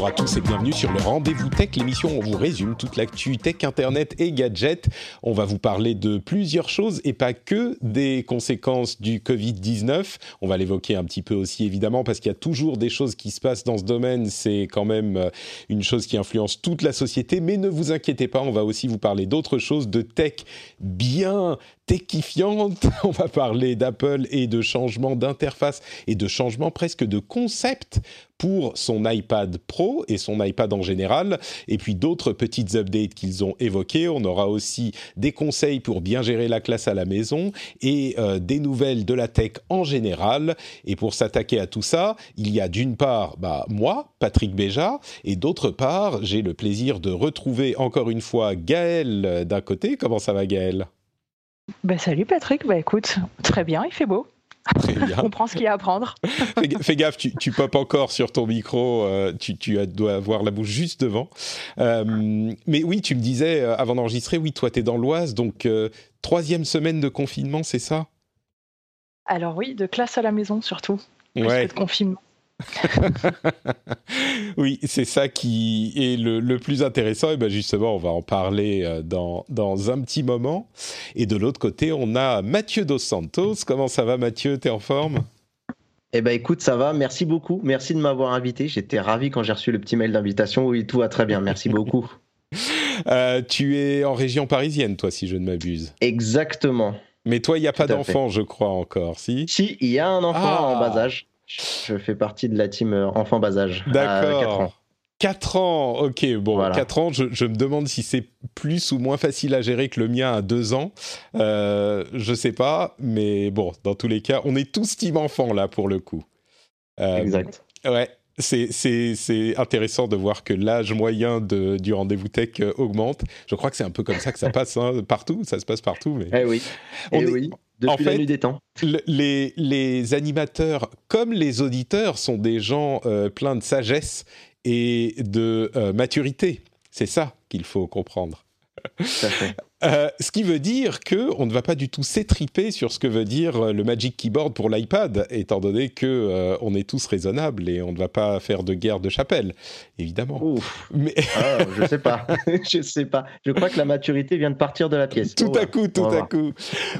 Bonjour à tous et bienvenue sur le Rendez-vous Tech, l'émission où on vous résume toute l'actu tech, internet et gadgets. On va vous parler de plusieurs choses et pas que des conséquences du Covid-19. On va l'évoquer un petit peu aussi évidemment parce qu'il y a toujours des choses qui se passent dans ce domaine. C'est quand même euh, une chose qui influence toute la société. Mais ne vous inquiétez pas, on va aussi vous parler d'autres choses, de tech bien techifiante. On va parler d'Apple et de changements d'interface et de changements presque de concept pour son iPad Pro et son iPad en général, et puis d'autres petites updates qu'ils ont évoquées. On aura aussi des conseils pour bien gérer la classe à la maison et euh, des nouvelles de la tech en général. Et pour s'attaquer à tout ça, il y a d'une part bah, moi, Patrick Béja, et d'autre part, j'ai le plaisir de retrouver encore une fois Gaël euh, d'un côté. Comment ça va Gaël? Bah, salut Patrick, bah écoute, très bien, il fait beau. On prend ce qu'il y a à prendre. fais, fais, gaffe, tu, tu popes encore sur ton micro, euh, tu, tu, dois avoir la bouche juste devant. Euh, mais oui, tu me disais euh, avant d'enregistrer, oui, toi tu es dans l'Oise, donc euh, troisième semaine de confinement, c'est ça? Alors oui, de classe à la maison surtout. Ouais. De confinement. oui, c'est ça qui est le, le, plus intéressant. Et bien justement, on va en parler euh, dans, dans un petit moment. Et de l'autre côté, on a Mathieu Dos Santos. Comment ça va, Mathieu? T'es en forme? Eh ben écoute, ça va. Merci beaucoup. Merci de m'avoir invité. J'étais ravi quand j'ai reçu le petit mail d'invitation. Oui, tout va très bien. Merci beaucoup. euh, tu es en région parisienne, toi, si je ne m'abuse. Exactement. Mais toi, il n'y a pas d'enfant, je crois encore, si? Si, il y a un enfant ah. en bas âge. Je fais partie de la team enfant bas âge. D'accord. 4 ans. 4 ans, ok, bon, voilà. 4 ans, je, je, me demande si c'est plus ou moins facile à gérer que le mien à 2 ans. Euh, je sais pas, mais bon, dans tous les cas, on est tous team enfant là pour le coup. Euh, exact. Ouais, c'est intéressant de voir que l'âge moyen de, du rendez-vous tech augmente. Je crois que c'est un peu comme ça que ça passe hein, partout, ça se passe partout. Mais... Eh oui, on eh est... oui. Depuis en fait, la nuit des temps. Les, les, animateurs, comme les auditeurs, sont des gens euh, pleins de sagesse et de euh, maturité. C'est ça qu'il faut comprendre. Euh, ce qui veut dire que on ne va pas du tout s'étriper sur ce que veut dire le Magic Keyboard pour l'iPad, étant donné que euh, on est tous raisonnables et on ne va pas faire de guerre de chapelle, évidemment. Ouf. Mais ah, je sais pas, je sais pas. Je crois que la maturité vient de partir de la pièce. Tout oh, à coup, tout à coup.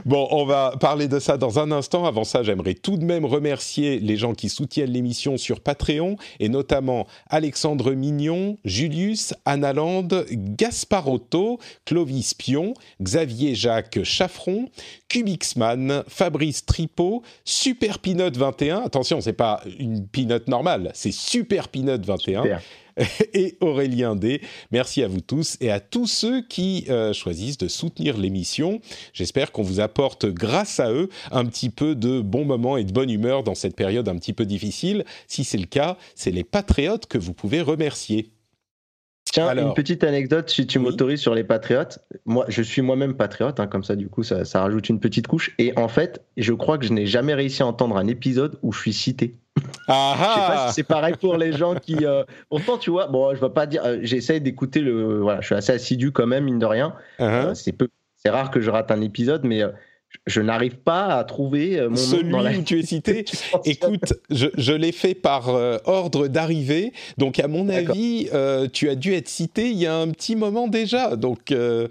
Bon, on va parler de ça dans un instant. Avant ça, j'aimerais tout de même remercier les gens qui soutiennent l'émission sur Patreon et notamment Alexandre Mignon, Julius, Analand, Gasparotto, Clovis Pion. Xavier Jacques Chaffron, Cubixman, Fabrice Tripot, Super Peanut 21. Attention, c'est pas une peanut normale, c'est Super Peanut 21. Super. Et Aurélien D. Merci à vous tous et à tous ceux qui euh, choisissent de soutenir l'émission. J'espère qu'on vous apporte, grâce à eux, un petit peu de bons moments et de bonne humeur dans cette période un petit peu difficile. Si c'est le cas, c'est les patriotes que vous pouvez remercier. Tiens, Alors, une petite anecdote, si tu oui. m'autorises sur les patriotes. Moi, je suis moi-même patriote, hein, comme ça, du coup, ça, ça, rajoute une petite couche. Et en fait, je crois que je n'ai jamais réussi à entendre un épisode où je suis cité. Ah je sais pas si c'est pareil pour les gens qui. Euh... Pourtant, tu vois, bon, je vais pas dire. Euh, J'essaie d'écouter le. Voilà, je suis assez assidu quand même, mine de rien. Uh -huh. euh, c'est peu. C'est rare que je rate un épisode, mais euh, je n'arrive pas à trouver mon Celui nom dans la... où tu es cité. Écoute, je, je l'ai fait par euh, ordre d'arrivée, donc à mon avis, euh, tu as dû être cité il y a un petit moment déjà. Donc, euh,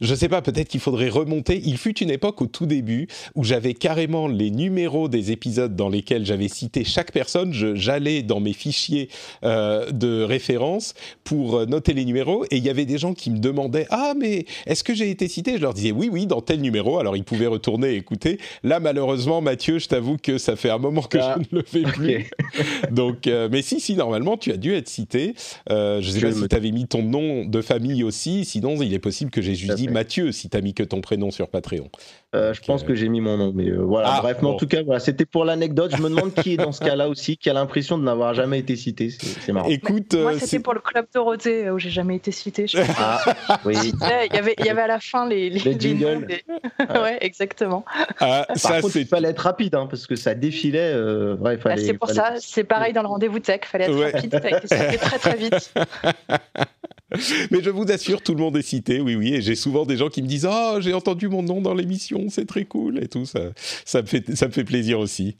je sais pas, peut-être qu'il faudrait remonter. Il fut une époque au tout début où j'avais carrément les numéros des épisodes dans lesquels j'avais cité chaque personne. J'allais dans mes fichiers euh, de référence pour noter les numéros, et il y avait des gens qui me demandaient ah mais est-ce que j'ai été cité Je leur disais oui oui dans tel numéro. Alors ils pouvaient retourner écouter. Là, malheureusement, Mathieu, je t'avoue que ça fait un moment que je ah, ne le fais plus. Donc, euh, mais si, si, normalement, tu as dû être cité. Euh, je ne sais pas si tu avais mis ton nom de famille aussi. Sinon, il est possible que j'ai juste dit Mathieu si tu n'as mis que ton prénom sur Patreon. Euh, je pense que j'ai mis mon nom, mais voilà. Ah, bref, mais en tout cas, voilà, c'était pour l'anecdote. Je me demande qui est dans ce cas-là aussi, qui a l'impression de n'avoir jamais été cité. C'est marrant. Écoute, moi, c'était pour le club Dorothée où j'ai jamais été cité. Je ah, oui. Il y avait, il y avait à la fin les, les, les jingles. ouais, exactement. Ah, Par ça, contre, il fallait être rapide, hein, parce que ça défilait. Euh, ouais, bah, c'est pour ça, c'est pareil dans le rendez-vous tech, il fallait être rapide, ça fait très très vite. Mais je vous assure, tout le monde est cité, oui, oui. Et j'ai souvent des gens qui me disent Oh, j'ai entendu mon nom dans l'émission, c'est très cool et tout. Ça, ça, me fait, ça me fait plaisir aussi.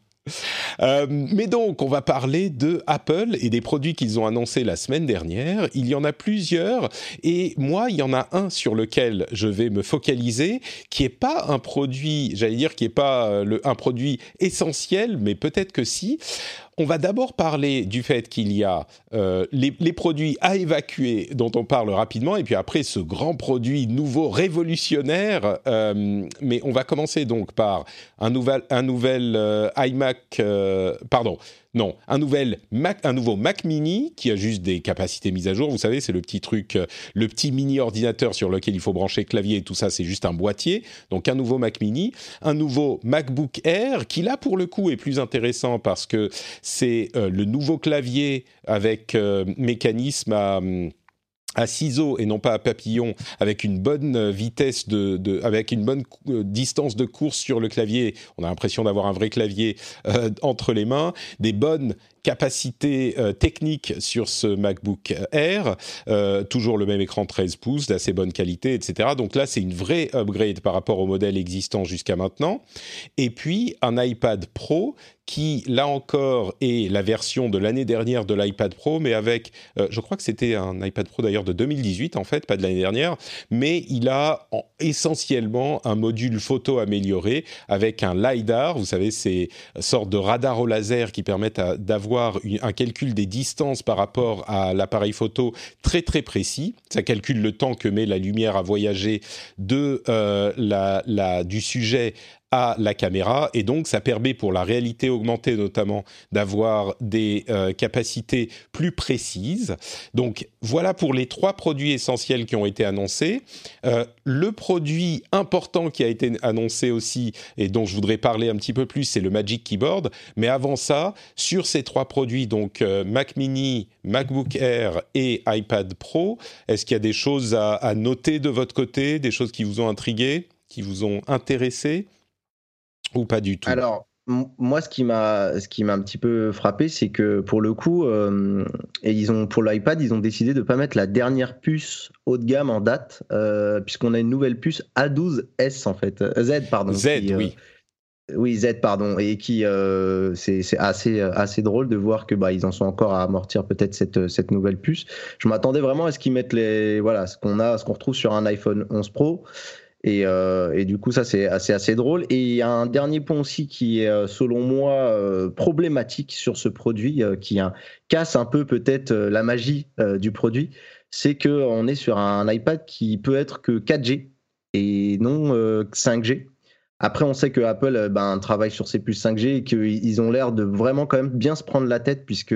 Euh, mais donc, on va parler de Apple et des produits qu'ils ont annoncés la semaine dernière. Il y en a plusieurs et moi, il y en a un sur lequel je vais me focaliser, qui est pas un produit, j'allais dire, qui est pas euh, un produit essentiel, mais peut-être que si on va d'abord parler du fait qu'il y a euh, les, produits à évacuer dont on parle rapidement, et puis après ce grand produit nouveau révolutionnaire. Euh, mais on va commencer donc par un nouvel, un nouvel euh, iMac, pardon, non, un, nouveau Mac Mini qui a juste des capacités mises à jour. Vous savez, c'est le petit truc, euh, le petit mini ordinateur sur lequel il faut brancher clavier et tout ça, c'est juste un boîtier. Donc un nouveau Mac Mini, un nouveau MacBook Air qui là pour le coup est plus intéressant parce que c'est euh, le nouveau clavier avec euh, mécanisme à hum, à ciseaux et non pas à papillon, avec une bonne vitesse de, avec une bonne euh, distance de course sur le clavier. On a l'impression d'avoir un vrai clavier euh, entre les mains, des bonnes capacités techniques sur ce MacBook Air, toujours le même écran 13 pouces, d'assez bonne qualité, etc. Donc là, c'est une vraie upgrade par rapport au modèle existant jusqu'à maintenant. Et puis un iPad Pro qui, là encore, est la version de l'année dernière de l'iPad Pro, mais avec, euh, je crois que c'était un iPad Pro d'ailleurs de 2018 en fait, pas de l'année dernière, mais il a essentiellement un module photo amélioré avec un LiDAR, vous savez, ces sortes de radars au laser qui permettent d'avoir un calcul des distances par rapport à l'appareil photo très très précis. Ça calcule le temps que met la lumière à voyager de euh, du sujet à la caméra et donc ça permet pour la réalité augmentée notamment d'avoir des euh, capacités plus précises. Donc voilà pour les trois produits essentiels qui ont été annoncés. Euh, le produit important qui a été annoncé aussi et dont je voudrais parler un petit peu plus, c'est le Magic Keyboard. Mais avant ça, sur ces trois produits, donc euh, Mac Mini, MacBook Air et iPad Pro, est-ce qu'il y a des choses à, à noter de votre côté, des choses qui vous ont intrigué, qui vous ont intéressé? Ou pas du tout Alors, moi, ce qui m'a, ce qui m'a un petit peu frappé, c'est que pour le coup, euh, et ils ont pour l'iPad, ils ont décidé de pas mettre la dernière puce haut de gamme en date, euh, puisqu'on a une nouvelle puce A12S en fait, euh, Z pardon. Z, oui. Oui, Z, pardon, et qui c'est assez assez drôle de voir que bah ils en sont encore à amortir peut-être cette cette nouvelle puce. Je m'attendais vraiment à ce qu'ils mettent les voilà ce qu'on a, ce qu'on retrouve sur un iPhone 11 Pro. Et, euh, et, du coup, ça, c'est assez, drôle. Et il y a un dernier point aussi qui est, euh, selon moi, euh, problématique sur ce produit, qui casse un peu peut-être la magie du produit. C'est qu'on est sur un iPad qui peut être que 4G et non 5G. Après, on sait que Apple euh, ben, travaille sur ses puces 5G et qu'ils ont l'air de vraiment quand même bien se prendre la tête puisque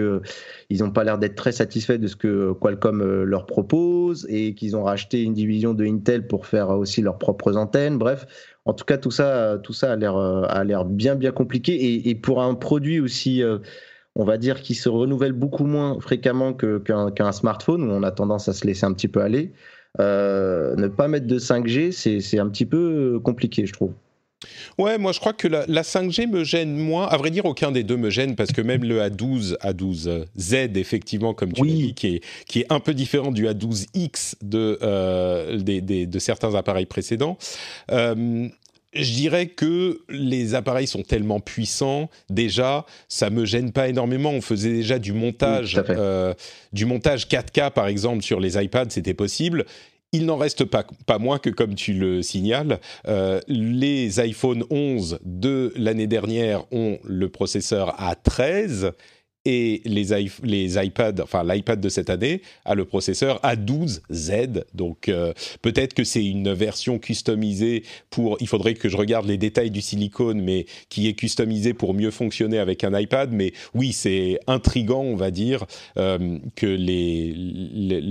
ils n'ont pas l'air d'être très satisfaits de ce que Qualcomm euh, leur propose et qu'ils ont racheté une division de Intel pour faire aussi leurs propres antennes. Bref, en tout cas, tout ça, tout ça a l'air euh, bien bien compliqué et, pour un produit aussi. on va dire qui se renouvelle beaucoup moins fréquemment qu'un smartphone où on a tendance à se laisser un petit peu aller. ne pas mettre de 5G, c'est un petit peu compliqué, je trouve. Ouais, moi je crois que la, 5G me gêne moins. À vrai dire, aucun des deux me gêne parce que même le A12, A12 Z, effectivement, comme tu dis, qui est, qui est un peu différent du A12X de, euh, de certains appareils précédents. Euh, je dirais que les appareils sont tellement puissants déjà, ça me gêne pas énormément. On faisait déjà du montage, euh, du montage 4K par exemple sur les iPads, c'était possible. Il n'en reste pas, pas moins que, comme tu le signales, euh, les iPhone 11 de l'année dernière ont le processeur A13 et les, les iPads, enfin l'iPad de cette année a le processeur A12Z. Donc euh, peut-être que c'est une version customisée pour. Il faudrait que je regarde les détails du silicone, mais qui est customisé pour mieux fonctionner avec un iPad. Mais oui, c'est intrigant, on va dire, euh, que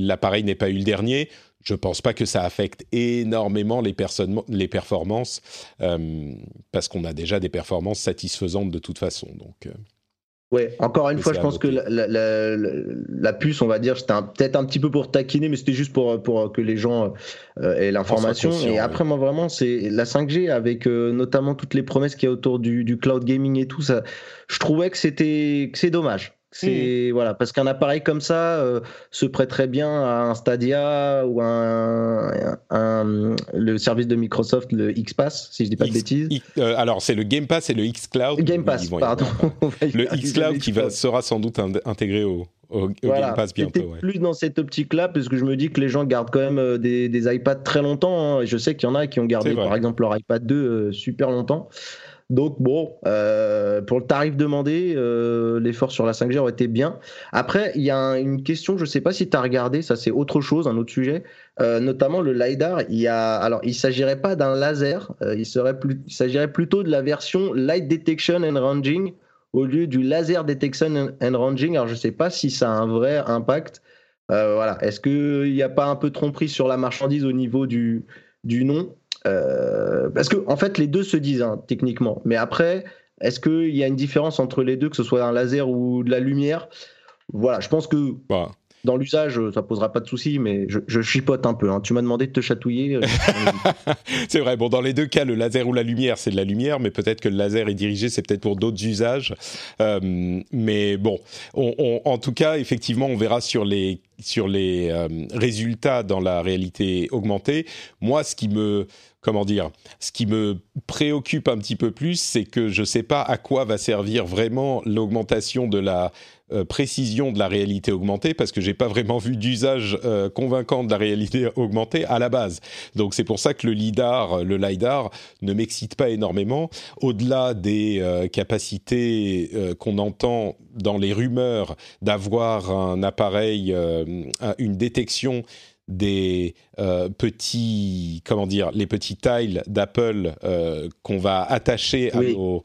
l'appareil n'ait pas eu le dernier. Je pense pas que ça affecte énormément les, les performances euh, parce qu'on a déjà des performances satisfaisantes de toute façon. Donc Ouais, encore une fois, je pense que la, puce, on va dire, c'était peut-être un petit peu pour taquiner, mais c'était juste pour, pour que les gens euh, aient l'information. Et après, moi, vraiment, c'est la 5G avec euh, notamment toutes les promesses qu'il y a autour du, du, cloud gaming et tout ça. Je trouvais que c'était que c'est dommage. C'est mmh. voilà parce qu'un appareil comme ça euh, se prêterait bien à un Stadia ou un, un, le service de Microsoft le XPass si je dis pas de bêtises. Euh, alors c'est le Game Pass et le xCloud. Game Pass, pardon. le xCloud qui va, sera sans doute intégré au, au, Game Pass bientôt. Ouais. Plus dans cette optique-là, parce que je me dis que les gens gardent quand même euh, des, des iPads très longtemps. Hein, et je sais qu'il y en a qui ont gardé, par exemple, leur iPad 2 super longtemps. Donc bon, euh, pour le tarif demandé, euh, l'effort sur la 5G aurait été bien. Après, il y a une question, je ne sais pas si tu as regardé, ça c'est autre chose, un autre sujet, euh, notamment le LiDAR. Il y a, alors, il s'agirait pas d'un laser, il, serait plus, il s'agirait plutôt de la version Light Detection and Ranging au lieu du Laser Detection and Ranging. Alors je ne sais pas si ça a un vrai impact. voilà. Est-ce qu'il n'y a pas un peu de tromperie sur la marchandise au niveau du, du nom? Euh, parce que en fait, les deux se disent hein, techniquement. Mais après, est-ce qu'il y a une différence entre les deux, que ce soit un laser ou de la lumière? Voilà, je pense que bah. dans l'usage, ça posera pas de souci, mais je, chipote un peu. Hein. Tu m'as demandé de te chatouiller. Euh, c'est vrai. Bon, dans les deux cas, le laser ou la lumière, c'est de la lumière, mais peut-être que le laser est dirigé, c'est peut-être pour d'autres usages. Euh, mais bon, en tout cas, effectivement, on verra sur les sur les résultats dans la réalité augmentée. Moi, ce qui me comment dire, ce qui me préoccupe un petit peu plus, c'est que je ne sais pas à quoi va servir vraiment l'augmentation de la euh, précision de la réalité augmentée, parce que j'ai pas vraiment vu d'usage euh, convaincant de la réalité augmentée à la base. Donc c'est pour ça que le lidar, le lidar, ne m'excite pas énormément. Au-delà des euh, capacités qu'on entend dans les rumeurs d'avoir un appareil, une détection des euh, petits, comment dire, les petits tiles d'Apple euh, qu'on va attacher à, nos,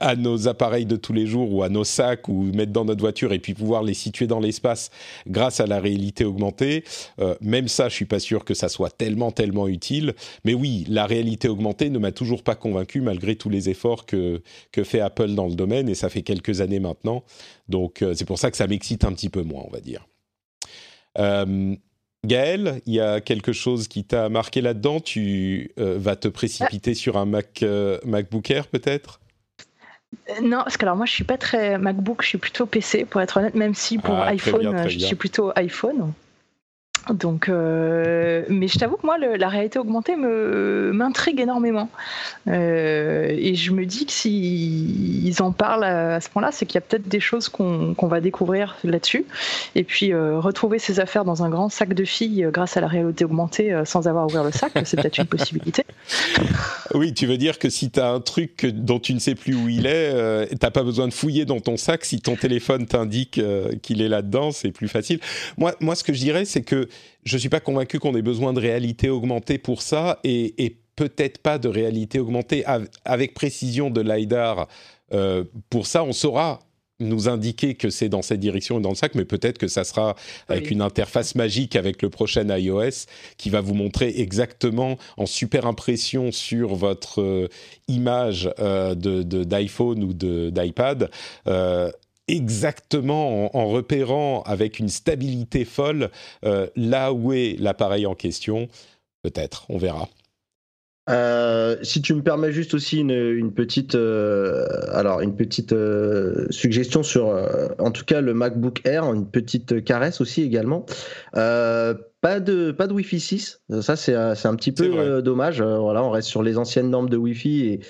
à, nos, appareils de tous les jours ou à nos sacs ou mettre dans notre voiture et puis pouvoir les situer dans l'espace grâce à la réalité augmentée. Euh, même ça, je suis pas sûr que ça soit tellement, tellement utile. Mais oui, la réalité augmentée ne m'a toujours pas convaincu malgré tous les efforts que, que fait Apple dans le domaine et ça fait quelques années maintenant. Donc c'est pour ça que ça m'excite un petit peu moins, on va dire. Gaël, il y a quelque chose qui t'a marqué là-dedans? Tu euh, vas te précipiter sur un Mac, euh, MacBook Air peut-être? Euh, non, parce que alors moi je suis pas très MacBook, je suis plutôt PC pour être honnête, même si pour ah, iPhone je suis plutôt iPhone. Donc, euh, mais je t'avoue que moi, la réalité augmentée me m'intrigue énormément. Euh, et je me dis que s'ils en parlent à, ce point-là, c'est qu'il y a peut-être des choses qu'on va découvrir là-dessus. Et puis, euh, retrouver ces affaires dans un grand sac de filles grâce à la réalité augmentée sans avoir ouvert le sac, c'est peut-être une possibilité. Oui, tu veux dire que si tu as un truc dont tu ne sais plus où il est, t'as pas besoin de fouiller dans ton sac. Si ton téléphone t'indique qu'il est là-dedans, c'est plus facile. Moi, moi, ce que je dirais, c'est que je ne suis pas convaincu qu'on ait besoin de réalité augmentée pour ça et, peut-être pas de réalité augmentée avec précision de LiDAR. Euh, pour ça, on saura nous indiquer que c'est dans cette direction et dans le sac, mais peut-être que ça sera avec une interface magique avec le prochain iOS qui va vous montrer exactement en super impression sur votre euh, image euh, d'iPhone ou d'iPad exactement en, repérant avec une stabilité folle euh, là où est l'appareil en question. Peut-être, on verra. Euh, si tu me permets juste aussi une, petite, euh, alors une petite suggestion sur, en tout cas le MacBook Air, une petite caresse aussi également. pas de pas de Wi-Fi 6, ça c'est un petit peu dommage. voilà, on reste sur les anciennes normes de Wi-Fi et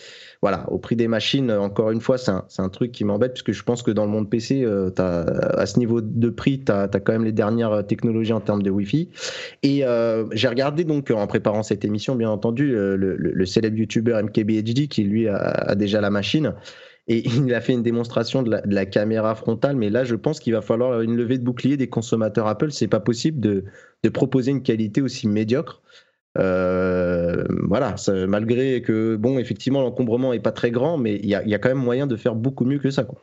voilà, au prix des machines, encore une fois, c'est un, truc qui m'embête puisque je pense que dans le monde PC, euh, à ce niveau de prix, tu as, quand même les dernières technologies en termes de Wi-Fi. Et euh, j'ai regardé donc en préparant cette émission, bien entendu, euh, le, célèbre YouTuber MKBHD qui lui a, déjà la machine. Et il a fait une démonstration de la, caméra frontale, mais là, je pense qu'il va falloir une levée de bouclier des consommateurs Apple. C'est pas possible de, proposer une qualité aussi médiocre. Euh, voilà, malgré que, bon, effectivement, l'encombrement est pas très grand, mais il y a, quand même moyen de faire beaucoup mieux que ça. Quoi.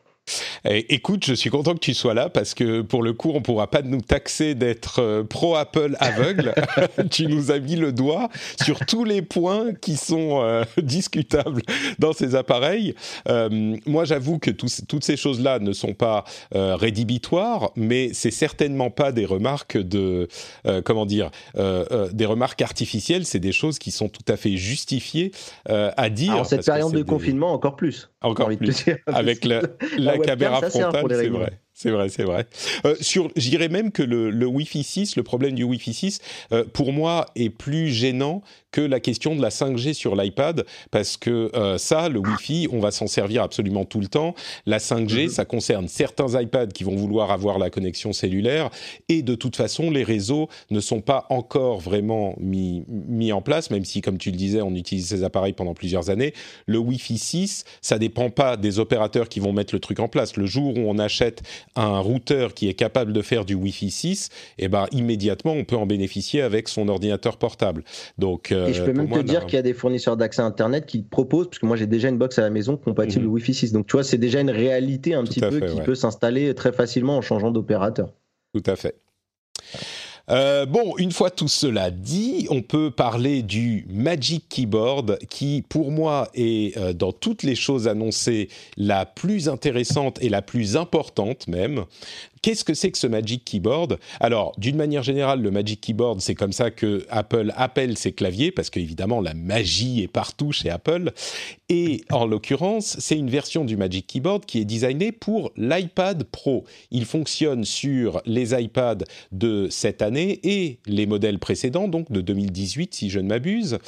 Eh, écoute, je suis content que tu sois là parce que pour le coup, on pourra pas nous taxer d'être euh, pro Apple aveugle. tu nous as mis le doigt sur tous les points qui sont euh, discutables dans ces appareils. Euh, moi, j'avoue que toutes ces choses-là ne sont pas rédhibitoires, mais c'est certainement pas des remarques de comment dire, des remarques artificielles. C'est des choses qui sont tout à fait justifiées à dire. En cette période de confinement, encore plus. Encore plus. Avec la, la, caméra frontale, c'est vrai. C'est vrai, c'est vrai. Euh, sur, je dirais même que le, le, Wi-Fi 6, le problème du Wi-Fi 6, euh, pour moi, est plus gênant que la question de la 5G sur l'iPad, parce que euh, ça, le Wi-Fi, on va s'en servir absolument tout le temps. La 5G, mhm. ça concerne certains iPads qui vont vouloir avoir la connexion cellulaire, et de toute façon, les réseaux ne sont pas encore vraiment mis, mis en place, même si, comme tu le disais, on utilise ces appareils pendant plusieurs années. Le Wi-Fi 6, ça dépend pas des opérateurs qui vont mettre le truc en place. Le jour où on achète un routeur qui est capable de faire du Wi-Fi 6, eh ben, immédiatement, on peut en bénéficier avec son ordinateur portable. Donc, euh, et je peux même te dire qu'il y a des fournisseurs d'accès Internet qui proposent, parce que moi j'ai déjà une box à la maison compatible mhm. Wi-Fi 6. Donc tu vois, c'est déjà une réalité un petit peu qui peut s'installer très facilement en changeant d'opérateur. Tout à fait. Euh, bon, une fois tout cela dit, on peut parler du Magic Keyboard qui, pour moi, est euh, dans toutes les choses annoncées la plus intéressante et la plus importante même. Qu'est-ce que c'est que ce Magic Keyboard? Alors, d'une manière générale, le Magic Keyboard, c'est comme ça que Apple appelle ses claviers, parce qu'évidemment, la magie est partout chez Apple. Et en l'occurrence, c'est une version du Magic Keyboard qui est designée pour l'iPad Pro. Il fonctionne sur les iPads de cette année et les modèles précédents, donc de 2018 si je ne m'abuse.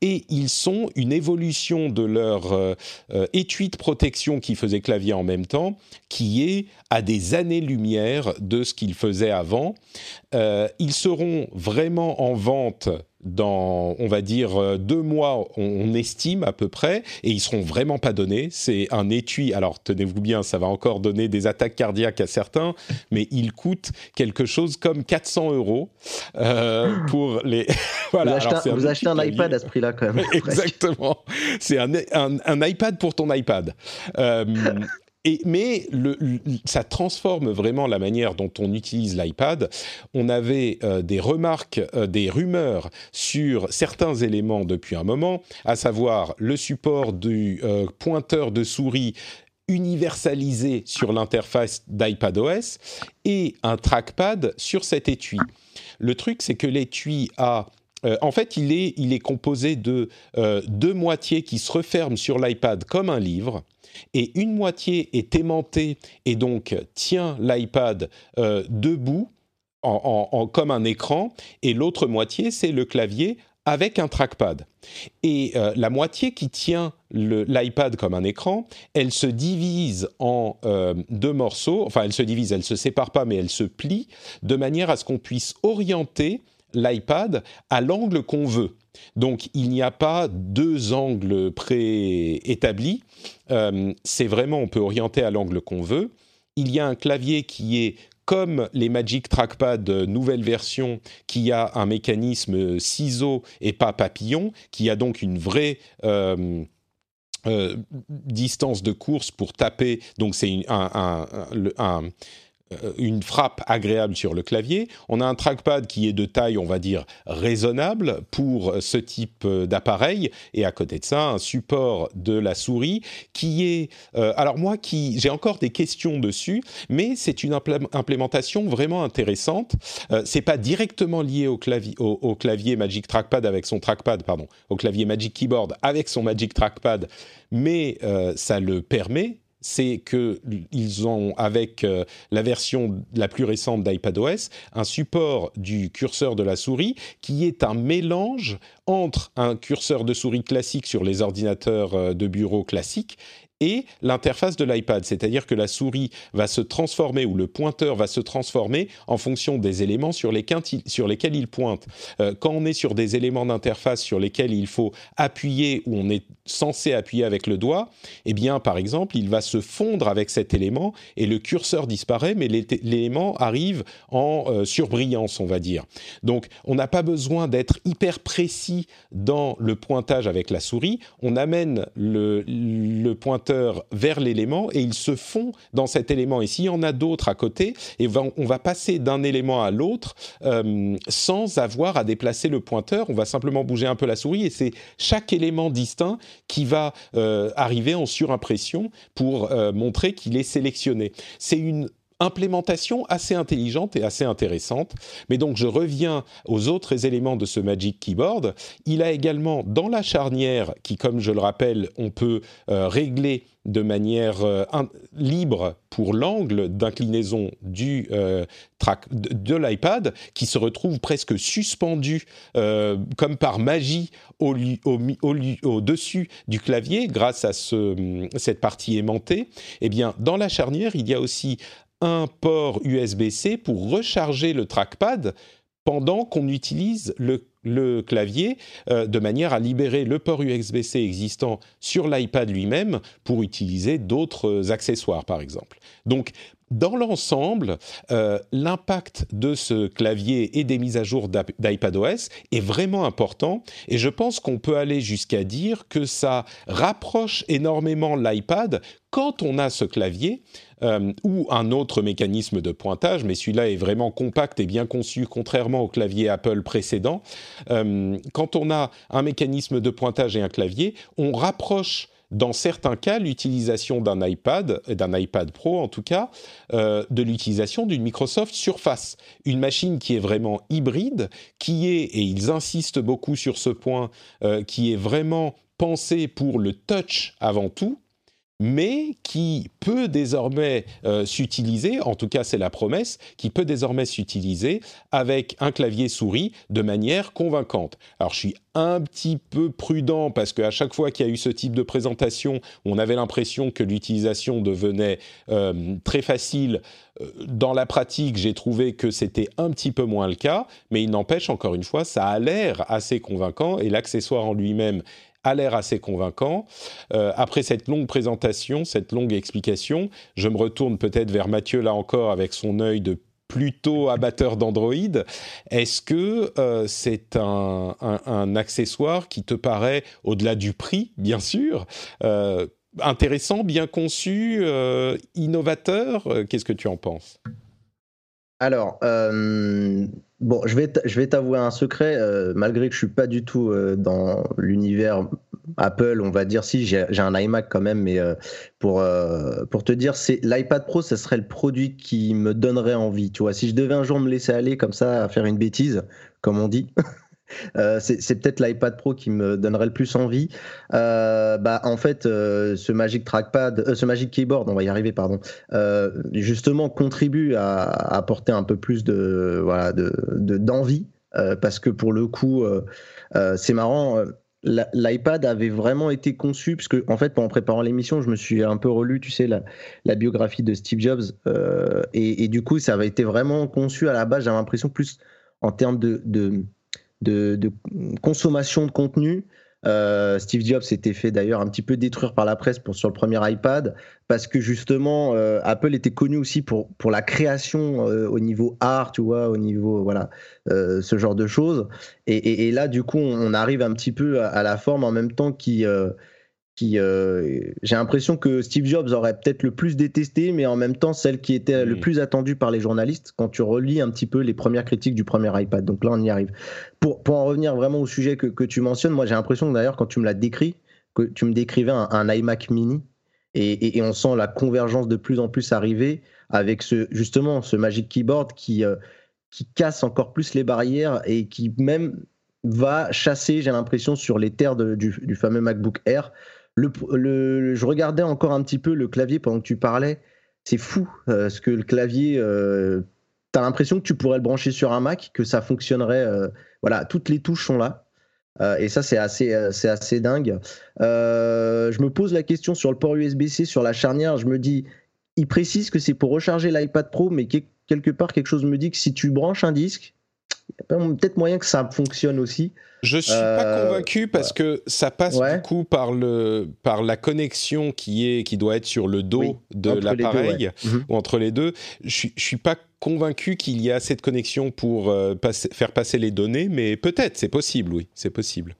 Et ils sont une évolution de leur euh, euh, étui de protection qui faisait clavier en même temps, qui est à des années-lumière de ce qu'ils faisaient avant. Euh, ils seront vraiment en vente dans, on va dire, euh, deux mois, on, estime à peu près, et ils seront vraiment pas donnés. C'est un étui. Alors, tenez-vous bien, ça va encore donner des attaques cardiaques à certains, mais il coûte quelque chose comme 400 euros euh, pour les. voilà. Vous achetez, un, iPad à ce prix-là, quand même. Exactement. C'est un, un, iPad pour ton iPad. Euh, mais ça transforme vraiment la manière dont on utilise l'iPad. On avait euh, des remarques, euh, des rumeurs sur certains éléments depuis un moment, à savoir le support du euh, pointeur de souris universalisé sur l'interface d'iPadOS et un trackpad sur cet étui. Le truc, c'est que l'étui a en fait, il est, il est composé de deux moitiés qui se referment sur l'iPad comme un livre et une moitié est aimantée et donc tient l'iPad euh, debout en, comme un écran, et l'autre moitié, c'est le clavier avec un trackpad. Et euh, la moitié qui tient l'iPad comme un écran, elle se divise en euh, deux morceaux, enfin elle se divise, elle se sépare pas, mais elle se plie, de manière à ce qu'on puisse orienter l'iPad à l'angle qu'on veut. Donc il n'y a pas deux angles préétablis. Euh, c'est vraiment, on peut orienter à l'angle qu'on veut. Il y a un clavier qui est comme les Magic Trackpad nouvelle version, qui a un mécanisme ciseau et pas papillon, qui a donc une vraie euh, euh, distance de course pour taper. Donc c'est un, une frappe agréable sur le clavier. On a un trackpad qui est de taille, on va dire, raisonnable pour ce type euh, d'appareil. Et à côté de ça, un support de la souris qui est... Euh, alors moi, qui j'ai encore des questions dessus, mais c'est une implémentation vraiment intéressante. Euh, c'est pas directement lié au, clavier Magic Trackpad avec son trackpad, pardon, au clavier Magic Keyboard avec son Magic Trackpad, mais ça le permet c'est qu'ils ont, avec euh, la version la plus récente d'iPadOS, un support du curseur de la souris qui est un mélange entre un curseur de souris classique sur les ordinateurs euh, de bureau classiques et l'interface de l'iPad, c'est-à-dire que la souris va se transformer ou le pointeur va se transformer en fonction des éléments sur lesquels, il pointe. Euh, quand on est sur des éléments d'interface sur lesquels il faut appuyer ou on est censé appuyer avec le doigt, eh bien par exemple, il va se fondre avec cet élément et le curseur disparaît, mais l'élément arrive en euh, surbrillance, on va dire. Donc on n'a pas besoin d'être hyper précis dans le pointage avec la souris, on amène le, le pointeur vers l'élément et il se fond dans cet élément. Et s'il y en a d'autres à côté, et on va passer d'un élément à l'autre euh, sans avoir à déplacer le pointeur. On va simplement bouger un peu la souris et c'est chaque élément distinct qui va euh, arriver en surimpression pour euh, montrer qu'il est sélectionné. C'est une implémentation assez intelligente et assez intéressante. Mais donc je reviens aux autres éléments de ce Magic Keyboard. Il a également dans la charnière, qui comme je le rappelle, on peut euh, régler de manière euh, libre pour l'angle d'inclinaison du euh, de, l'iPad, qui se retrouve presque suspendu comme par magie au, au, dessus du clavier grâce à ce, cette partie aimantée. Eh bien, dans la charnière, il y a aussi un port USB-C pour recharger le trackpad pendant qu'on utilise le, clavier, euh, de manière à libérer le port USB-C existant sur l'iPad lui-même pour utiliser d'autres accessoires, par exemple. Donc, dans l'ensemble, euh, l'impact de ce clavier et des mises à jour d'iPadOS est vraiment important et je pense qu'on peut aller jusqu'à dire que ça rapproche énormément l'iPad quand on a ce clavier euh, ou un autre mécanisme de pointage, mais celui-là est vraiment compact et bien conçu, contrairement au clavier Apple précédent. Euh, quand on a un mécanisme de pointage et un clavier, on rapproche dans certains cas, l'utilisation d'un iPad, d'un iPad Pro en tout cas, euh, de l'utilisation d'une Microsoft Surface, une machine qui est vraiment hybride, qui est, et ils insistent beaucoup sur ce point, qui est vraiment pensée pour le touch avant tout, mais qui peut désormais euh, s'utiliser, en tout cas c'est la promesse, qui peut désormais s'utiliser avec un clavier souris de manière convaincante. Alors je suis un petit peu prudent parce qu'à chaque fois qu'il y a eu ce type de présentation, on avait l'impression que l'utilisation devenait euh, très facile. Euh, dans la pratique, j'ai trouvé que c'était un petit peu moins le cas, mais il n'empêche, encore une fois, ça a l'air assez convaincant et l'accessoire en lui-même a l'air assez convaincant. Euh, après cette longue présentation, cette longue explication, je me retourne peut-être vers Mathieu là encore avec son œil de plutôt abatteur d'Android. Est-ce que euh, c'est un, accessoire qui te paraît, au-delà du prix, bien sûr, euh, intéressant, bien conçu, innovateur? Qu'est-ce que tu en penses? Alors, Bon, je vais, t'avouer un secret, euh, malgré que je suis pas du tout euh, dans l'univers Apple, on va dire si j'ai un iMac quand même, mais euh, pour pour te dire, c'est l'iPad Pro, ce serait le produit qui me donnerait envie. Tu vois, si je devais un jour me laisser aller comme ça à faire une bêtise, comme on dit, Euh, c'est peut-être l'iPad Pro qui me donnerait le plus envie. Euh, bah, en fait, euh, ce Magic Trackpad, ce Magic Keyboard, on va y arriver, pardon, justement contribue à, apporter un peu plus de voilà d'envie parce que pour le coup, c'est marrant. L'iPad avait vraiment été conçu, puisque en fait, en préparant l'émission, je me suis un peu relu, tu sais, la, biographie de Steve Jobs, et, du coup, ça avait été vraiment conçu à la base, j'avais l'impression plus en termes de, de de, consommation de contenu. Euh, Steve Jobs s'était fait d'ailleurs un petit peu détruire par la presse pour, sur le premier iPad parce que justement euh, Apple était connu aussi pour, pour la création euh, au niveau art, tu vois, au niveau voilà ce genre de choses. Et, là du coup on, arrive un petit peu à, la forme en même temps qui qui, euh, j'ai l'impression que Steve Jobs aurait peut-être le plus détesté, mais en même temps celle qui était le plus attendue par les journalistes quand tu relis un petit peu les premières critiques du premier iPad. Donc là, on y arrive. Pour, pour en revenir vraiment au sujet que, que tu mentionnes, moi j'ai l'impression que d'ailleurs quand tu me l'as décrit, que tu me décrivais un, iMac mini, et, et, on sent la convergence de plus en plus arriver avec ce, justement ce Magic Keyboard qui, euh, qui casse encore plus les barrières et qui même va chasser, j'ai l'impression, sur les terres du, du fameux MacBook Air je regardais encore un petit peu le clavier pendant que tu parlais. C'est fou, euh, ce que le clavier, euh, tu as l'impression que tu pourrais le brancher sur un Mac, que ça fonctionnerait. Euh, voilà, toutes les touches sont là. et ça, c'est assez, c'est assez dingue. je me pose la question sur le port USB-C, sur la charnière. Je me dis, il précise que c'est pour recharger l'iPad Pro, mais quelque part, quelque chose me dit que si tu branches un disque, peut-être moyen que ça fonctionne aussi. Je suis pas euh, convaincu parce que ça passe du coup par le par la connexion qui est qui doit être sur le dos de l'appareil mhm. ou entre les deux. Je, je suis pas convaincu qu'il y a assez de connexion pour euh, faire passer les données, mais peut-être, c'est possible, oui, c'est possible.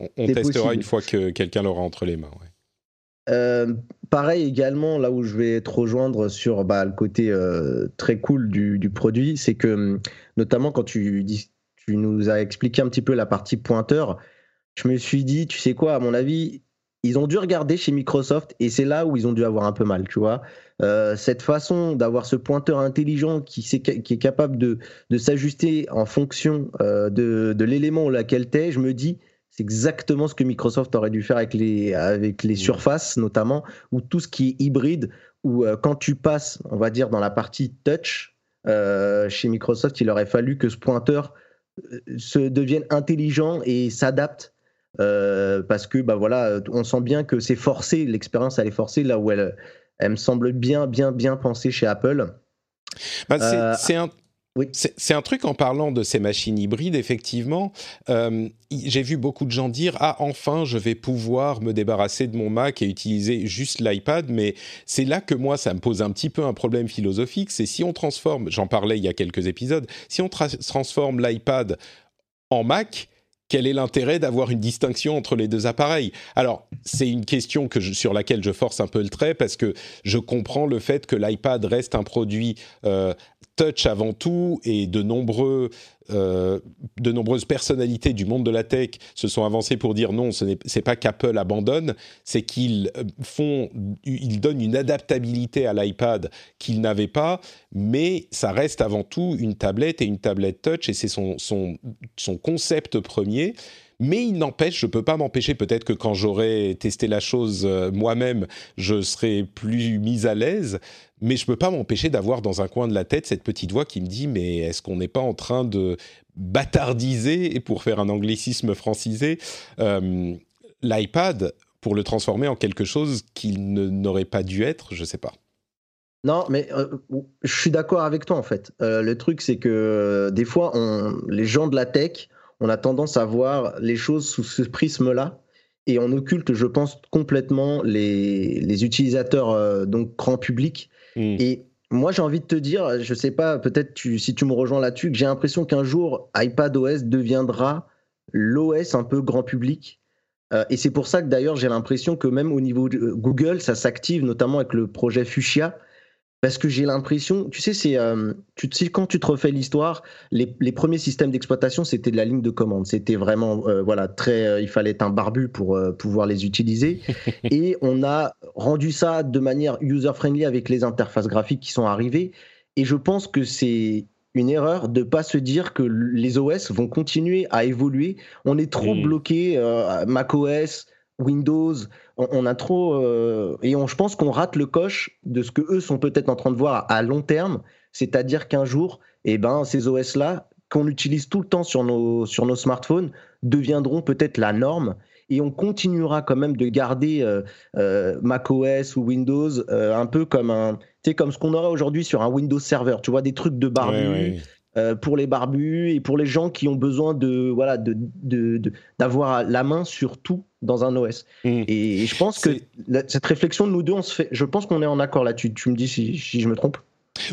On, on testera une fois que quelqu'un l'aura entre les mains. Euh, pareil également, là où je vais te rejoindre sur bah, le côté euh, très cool du, produit, c'est que notamment quand tu, nous as expliqué un petit peu la partie pointeur, je me suis dit, tu sais quoi, à mon avis, ils ont dû regarder chez Microsoft et c'est là où ils ont dû avoir un peu mal, tu vois. Euh, cette façon d'avoir ce pointeur intelligent qui, est capable de, s'ajuster en fonction de, de l'élément auquel tu es, je me dis, c'est exactement ce que Microsoft aurait dû faire avec les, avec les surfaces, notamment, ou tout ce qui est hybride, où euh, quand tu passes, on va dire, dans la partie touch, euh, chez Microsoft, il aurait fallu que ce pointeur euh, se devienne intelligent et s'adapte. parce que bah voilà, on sent bien que c'est forcé, l'expérience elle est forcée là où elle, elle me semble bien, bien, bien pensée chez Apple. Bah, c'est un, c'est un truc en parlant de ces machines hybrides, effectivement. Euh, j'ai vu beaucoup de gens dire Ah, enfin, je vais pouvoir me débarrasser de mon Mac et utiliser juste l'iPad. Mais c'est là que moi, ça me pose un petit peu un problème philosophique. C'est si on transforme, j'en parlais il y a quelques épisodes, si on transforme l'iPad en Mac, quel est l'intérêt d'avoir une distinction entre les deux appareils? Alors, c'est une question que sur laquelle je force un peu le trait parce que je comprends le fait que l'iPad reste un produit euh, touch avant tout et de nombreux euh, de nombreuses personnalités du monde de la tech se sont avancées pour dire non, ce n'est pas qu'Apple abandonne, c'est qu'ils euh, font, ils donnent une adaptabilité à l'iPad qu'ils n'avaient pas, mais ça reste avant tout une tablette et une tablette touch et c'est son, son, son concept premier. Mais il n'empêche, je ne peux pas m'empêcher, peut-être que quand j'aurai testé la chose euh, moi-même, je serai plus mis à l'aise, mais je ne peux pas m'empêcher d'avoir dans un coin de la tête cette petite voix qui me dit, mais est-ce qu'on n'est pas en train de bâtardiser, et pour faire un anglicisme francisé, euh, l'iPad pour le transformer en quelque chose qu'il n'aurait pas dû être, je ne sais pas. Non, mais euh, je suis d'accord avec toi en fait. le truc, c'est que des fois, les gens de la tech on a tendance à voir les choses sous ce prisme-là et on occulte, je pense, complètement les, utilisateurs euh, donc grand public. Hmm. Et moi, j'ai envie de te dire, je sais pas, peut-être si tu me rejoins là-dessus, que j'ai l'impression qu'un jour, iPadOS deviendra l'OS un peu grand public. Euh, et c'est pour ça que d'ailleurs, j'ai l'impression que même au niveau de Google, ça s'active, notamment avec le projet Fuchsia, parce que j'ai l'impression, tu sais, c'est, euh, tu sais, quand tu te refais l'histoire, les, premiers systèmes d'exploitation, c'était de la ligne de commande. C'était vraiment, euh, voilà, très, euh, il fallait être un barbu pour pouvoir les utiliser. Et on a rendu ça de manière user-friendly avec les interfaces graphiques qui sont arrivées. Et je pense que c'est une erreur de pas se dire que les OS vont continuer à évoluer. On est trop mmh. bloqué, macOS, Windows, on, a trop euh, et on, je pense qu'on rate le coche de ce que eux sont peut-être en train de voir à, long terme, c'est-à-dire qu'un jour, eh ben ces OS là qu'on utilise tout le temps sur nos sur nos smartphones deviendront peut-être la norme. Et on continuera quand même de garder euh, euh, macOS ou Windows un peu comme un comme ce qu'on aurait aujourd'hui sur un Windows Server, tu vois des trucs de barbu. Pour les barbus et pour les gens qui ont besoin de voilà de d'avoir la main sur tout dans un OS. Mmh. Et, je pense que cette réflexion de nous deux, on se fait, je pense qu'on est en accord là-dessus. Tu me dis si je me trompe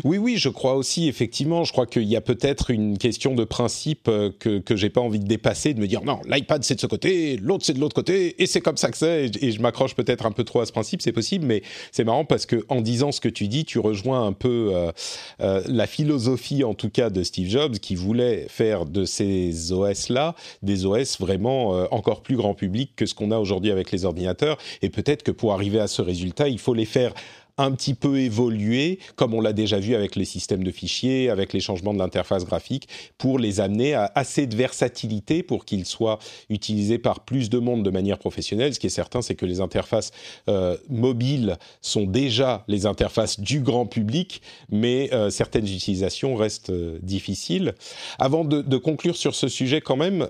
oui, oui, je crois aussi, effectivement. Je crois qu'il y a peut-être une question de principe euh, que, que j'ai pas envie de dépasser, de me dire non, l'iPad c'est de ce côté, l'autre c'est de l'autre côté, et c'est comme ça que c'est. Et, je m'accroche peut-être un peu trop à ce principe, c'est possible, mais c'est marrant parce que en disant ce que tu dis, tu rejoins un peu euh, euh, la philosophie, en tout cas, de Steve Jobs, qui voulait faire de ces OS-là des OS vraiment encore plus grand public que ce qu'on a aujourd'hui avec les ordinateurs. Et peut-être que pour arriver à ce résultat, il faut les faire un petit peu évoluer, comme on l'a déjà vu avec les systèmes de fichiers, avec les changements de l'interface graphique, pour les amener à assez de versatilité pour qu'ils soient utilisés par plus de monde de manière professionnelle. Ce qui est certain, c'est que les interfaces euh, mobiles sont déjà les interfaces du grand public, mais euh, certaines utilisations restent euh, difficiles. Avant de, de, conclure sur ce sujet quand même,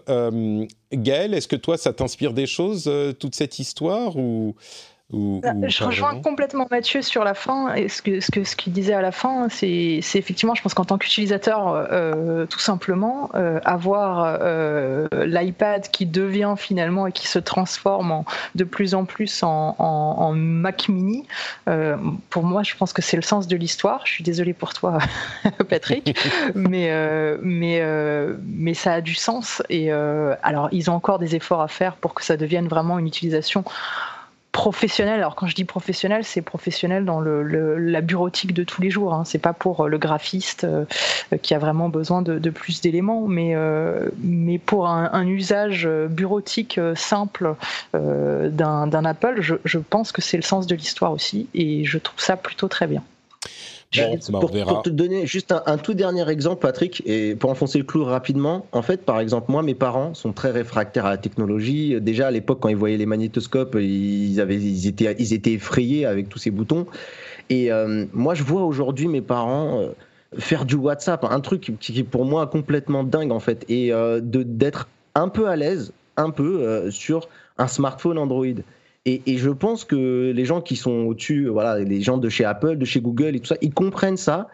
Gaël, est-ce que toi, ça t'inspire des choses, toute cette histoire ou bah, je rejoins complètement Mathieu sur la fin. Et ce que ce que ce qu'il disait à la fin, c'est effectivement, je pense qu'en tant qu'utilisateur, euh, tout simplement, euh, avoir euh, l'iPad qui devient finalement et qui se transforme en, de plus en plus en, en, Mac Mini, pour moi, je pense que c'est le sens de l'histoire. Je suis désolée pour toi, Patrick, mais mais mais ça a du sens. Et alors, ils ont encore des efforts à faire pour que ça devienne vraiment une utilisation professionnel. Alors quand je dis professionnel, c'est professionnel dans le, la bureautique de tous les jours. Hein. C'est pas pour euh, le graphiste euh, qui a vraiment besoin de, plus d'éléments, mais euh, mais pour un, usage bureautique simple d'un Apple, je, je pense que c'est le sens de l'histoire aussi, et je trouve ça plutôt très bien. Bah, pour, te donner juste un, tout dernier exemple, Patrick, et pour enfoncer le clou rapidement, en fait, par exemple, moi, mes parents sont très réfractaires à la technologie. Déjà, à l'époque, quand ils voyaient les magnétoscopes, ils, avaient, ils, étaient, ils étaient effrayés avec tous ces boutons. Et euh, moi, je vois aujourd'hui mes parents euh, faire du WhatsApp, un truc qui est pour moi complètement dingue, en fait, et euh, d'être un peu à l'aise, un peu, sur un smartphone Android. Et, je pense que les gens qui sont au-dessus, voilà, les gens de chez Apple, de chez Google et tout ça, ils comprennent ça.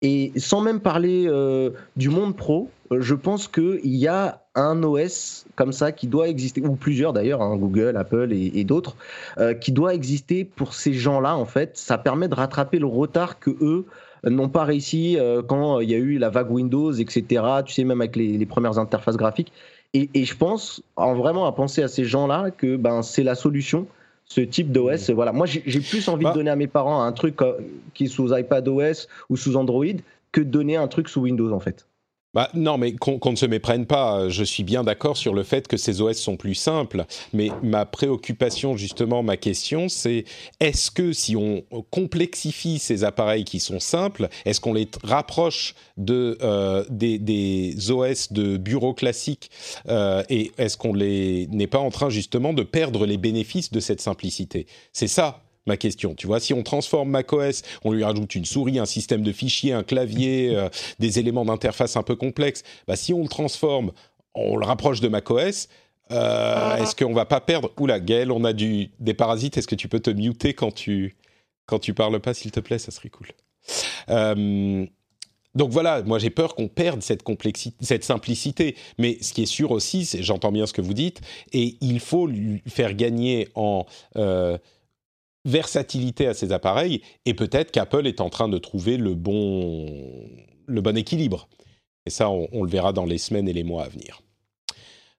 Et sans même parler euh, du monde pro, euh, je pense qu'il y a un OS comme ça qui doit exister, ou plusieurs d'ailleurs, hein, Google, Apple et, d'autres, euh, qui doit exister pour ces gens-là, en fait. Ça permet de rattraper le retard que eux n'ont pas réussi quand il y a eu la vague Windows, etc. Tu sais, même avec les, premières interfaces graphiques. Et, et, je pense en vraiment à penser à ces gens-là que ben, c'est la solution ce type d'OS. Voilà, moi j'ai plus envie de bah. donner à mes parents un truc euh, qui est sous iPad OS ou sous Android que de donner un truc sous Windows en fait. Bah, non, mais qu'on ne se méprenne pas. Je suis bien d'accord sur le fait que ces OS sont plus simples. Mais ma préoccupation, justement, ma question, c'est est-ce que si on complexifie ces appareils qui sont simples, est-ce qu'on les rapproche de, euh, des, OS de bureau classiques euh, et est-ce qu'on n'est pas en train, justement, de perdre les bénéfices de cette simplicité? C'est ça ma question. Tu vois, si on transforme macOS, on lui rajoute une souris, un système de fichiers, un clavier, euh, des éléments d'interface un peu complexes. Bah, si on le transforme, on le rapproche de macOS. Euh, ah. Est-ce qu'on va pas perdre Oula, Gaël, on a du, des parasites. Est-ce que tu peux te muter quand tu quand tu parles pas, s'il te plaît Ça serait cool. Euh, donc voilà, moi j'ai peur qu'on perde cette complexité, cette simplicité. Mais ce qui est sûr aussi, j'entends bien ce que vous dites, et il faut lui faire gagner en versatilité à ces appareils et peut-être qu'Apple est en train de trouver le bon, le bon équilibre. Et ça, on, le verra dans les semaines et les mois à venir.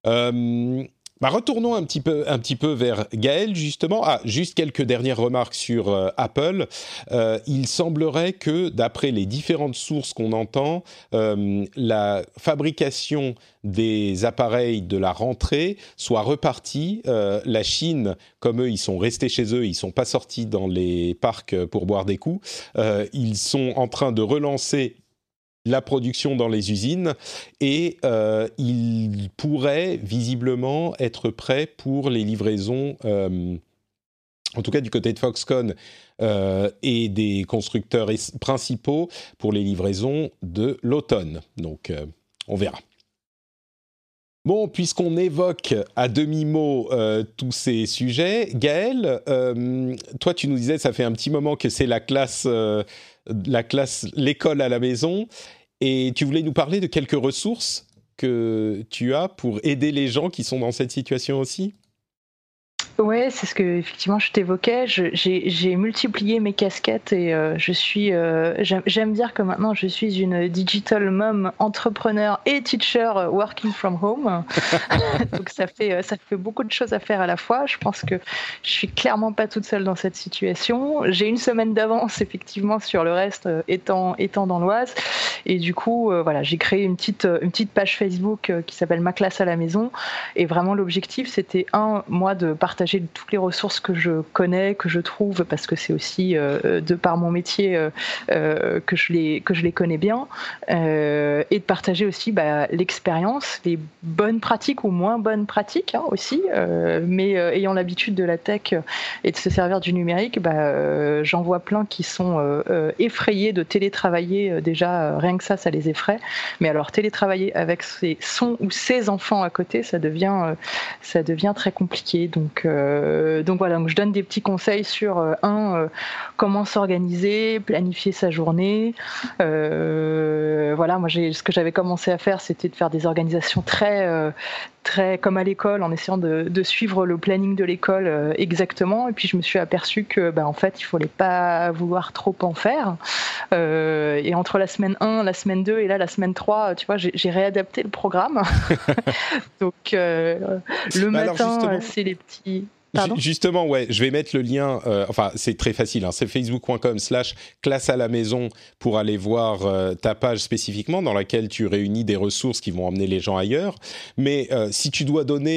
Euh, bah retournons un petit, peu, un petit peu vers Gaël, justement. Ah, juste quelques dernières remarques sur euh, Apple. Euh, il semblerait que, d'après les différentes sources qu'on entend, euh, la fabrication des appareils de la rentrée soit repartie. La Chine, comme eux, ils sont restés chez eux, ils sont pas sortis dans les parcs pour boire des coups. Ils sont en train de relancer la production dans les usines et euh, il pourrait visiblement être prêt pour les livraisons, euh, en tout cas du côté de Foxconn euh, et des constructeurs principaux pour les livraisons de l'automne. Donc on verra. Bon, puisqu'on évoque à demi-mot tous ces sujets, Gaël, toi tu nous disais, ça fait un petit moment que c'est la classe la classe, l'école à la maison, et tu voulais nous parler de quelques ressources que tu as pour aider les gens qui sont dans cette situation aussi? Ouais, c'est ce que effectivement je t'évoquais. J'ai multiplié mes casquettes et euh, je suis. Euh, j'aime dire que maintenant je suis une digital mom, entrepreneur et teacher working from home. Donc ça fait ça fait beaucoup de choses à faire à la fois. Je pense que je suis clairement pas toute seule dans cette situation. J'ai une semaine d'avance effectivement sur le reste, euh, étant étant dans l'Oise. Et du coup, voilà, j'ai créé une petite une petite page Facebook qui s'appelle Ma classe à la maison. Et vraiment l'objectif, c'était un mois de partager partager toutes les ressources que je connais, que je trouve, parce que c'est aussi de par mon métier que je les que je les connais bien, et de partager aussi bah, l'expérience, les bonnes pratiques ou moins bonnes pratiques hein, aussi. mais ayant l'habitude de la tech et de se servir du numérique, bah, j'en vois plein qui sont effrayés de télétravailler. déjà, rien que ça, ça les effraie. Mais alors télétravailler avec ses, son ou ses enfants à côté, ça devient, euh, ça devient très compliqué. Donc, euh, donc voilà, donc je donne des petits conseils sur euh, un, comment s'organiser, planifier sa journée. voilà, moi ce que j'avais commencé à faire, c'était de faire des organisations très très comme à l'école, en essayant de, suivre le planning de l'école euh, exactement. Et puis je me suis aperçu que, bah, en fait, il fallait pas vouloir trop en faire. Euh, et entre la semaine 1, la semaine 2 et là la semaine 3, tu vois, j'ai réadapté le programme. Donc euh, le bah, matin, c'est les petits. Justement, ouais, je vais mettre le lien. Euh, enfin, c'est très facile. Hein, c'est facebook.com/slash classe à la maison pour aller voir euh, ta page spécifiquement dans laquelle tu réunis des ressources qui vont emmener les gens ailleurs. Mais euh, si tu dois donner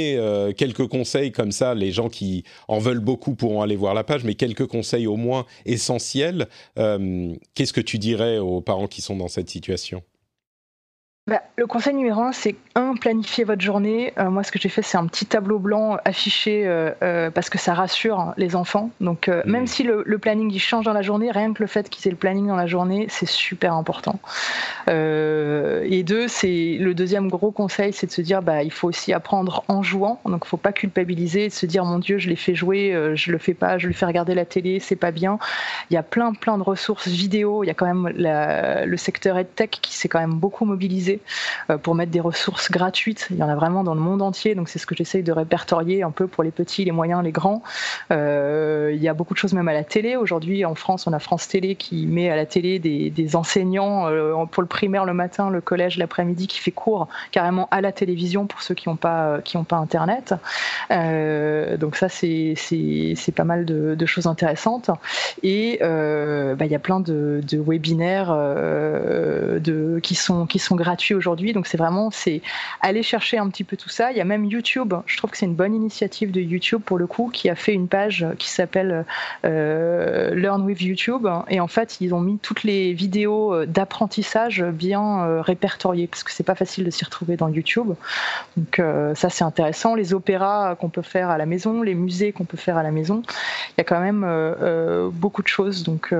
quelques conseils comme ça, les gens qui en veulent beaucoup pourront aller voir la page. Mais quelques conseils au moins essentiels. Qu'est-ce que tu dirais aux parents qui sont dans cette situation? Bah, le conseil numéro un, c'est un, planifier votre journée. Euh, moi, ce que j'ai fait, c'est un petit tableau blanc affiché euh, euh, parce que ça rassure les enfants. Donc, mmh. même si le, planning il change dans la journée, rien que le fait qu'ils aient le planning dans la journée, c'est super important. et deux, c'est le deuxième gros conseil, c'est de se dire, bah, il faut aussi apprendre en jouant. Donc, il faut pas culpabiliser, de se dire, mon Dieu, je l'ai fait jouer, je le fais pas, je lui fais regarder la télé, c'est pas bien. Il y a plein, plein de ressources vidéo. Il y a quand même le secteur EdTech qui s'est quand même beaucoup mobilisé euh, pour mettre des ressources gratuites. Il y en a vraiment dans le monde entier, donc c'est ce que j'essaye de répertorier un peu pour les petits, les moyens, les grands. Euh, il y a beaucoup de choses même à la télé. Aujourd'hui, en France, on a France Télé qui met à la télé des, enseignants euh, pour le primaire le matin, le collège l'après-midi, qui fait cours carrément à la télévision pour ceux qui n'ont pas Internet. donc ça, c'est pas mal de, choses intéressantes. Et bah, il y a plein de, webinaires qui sont gratuits aujourd'hui. Donc c'est vraiment c'est aller chercher un petit peu tout ça. Il y a même YouTube. Je trouve que c'est une bonne initiative de YouTube pour le coup qui a fait une page qui s'appelle euh, Learn with YouTube. Et en fait ils ont mis toutes les vidéos euh, d'apprentissage bien euh, répertoriées parce que c'est pas facile de s'y retrouver dans YouTube. Donc ça c'est intéressant. Les opéras qu'on peut faire à la maison, les musées qu'on peut faire à la maison. Il y a quand même beaucoup de choses. Donc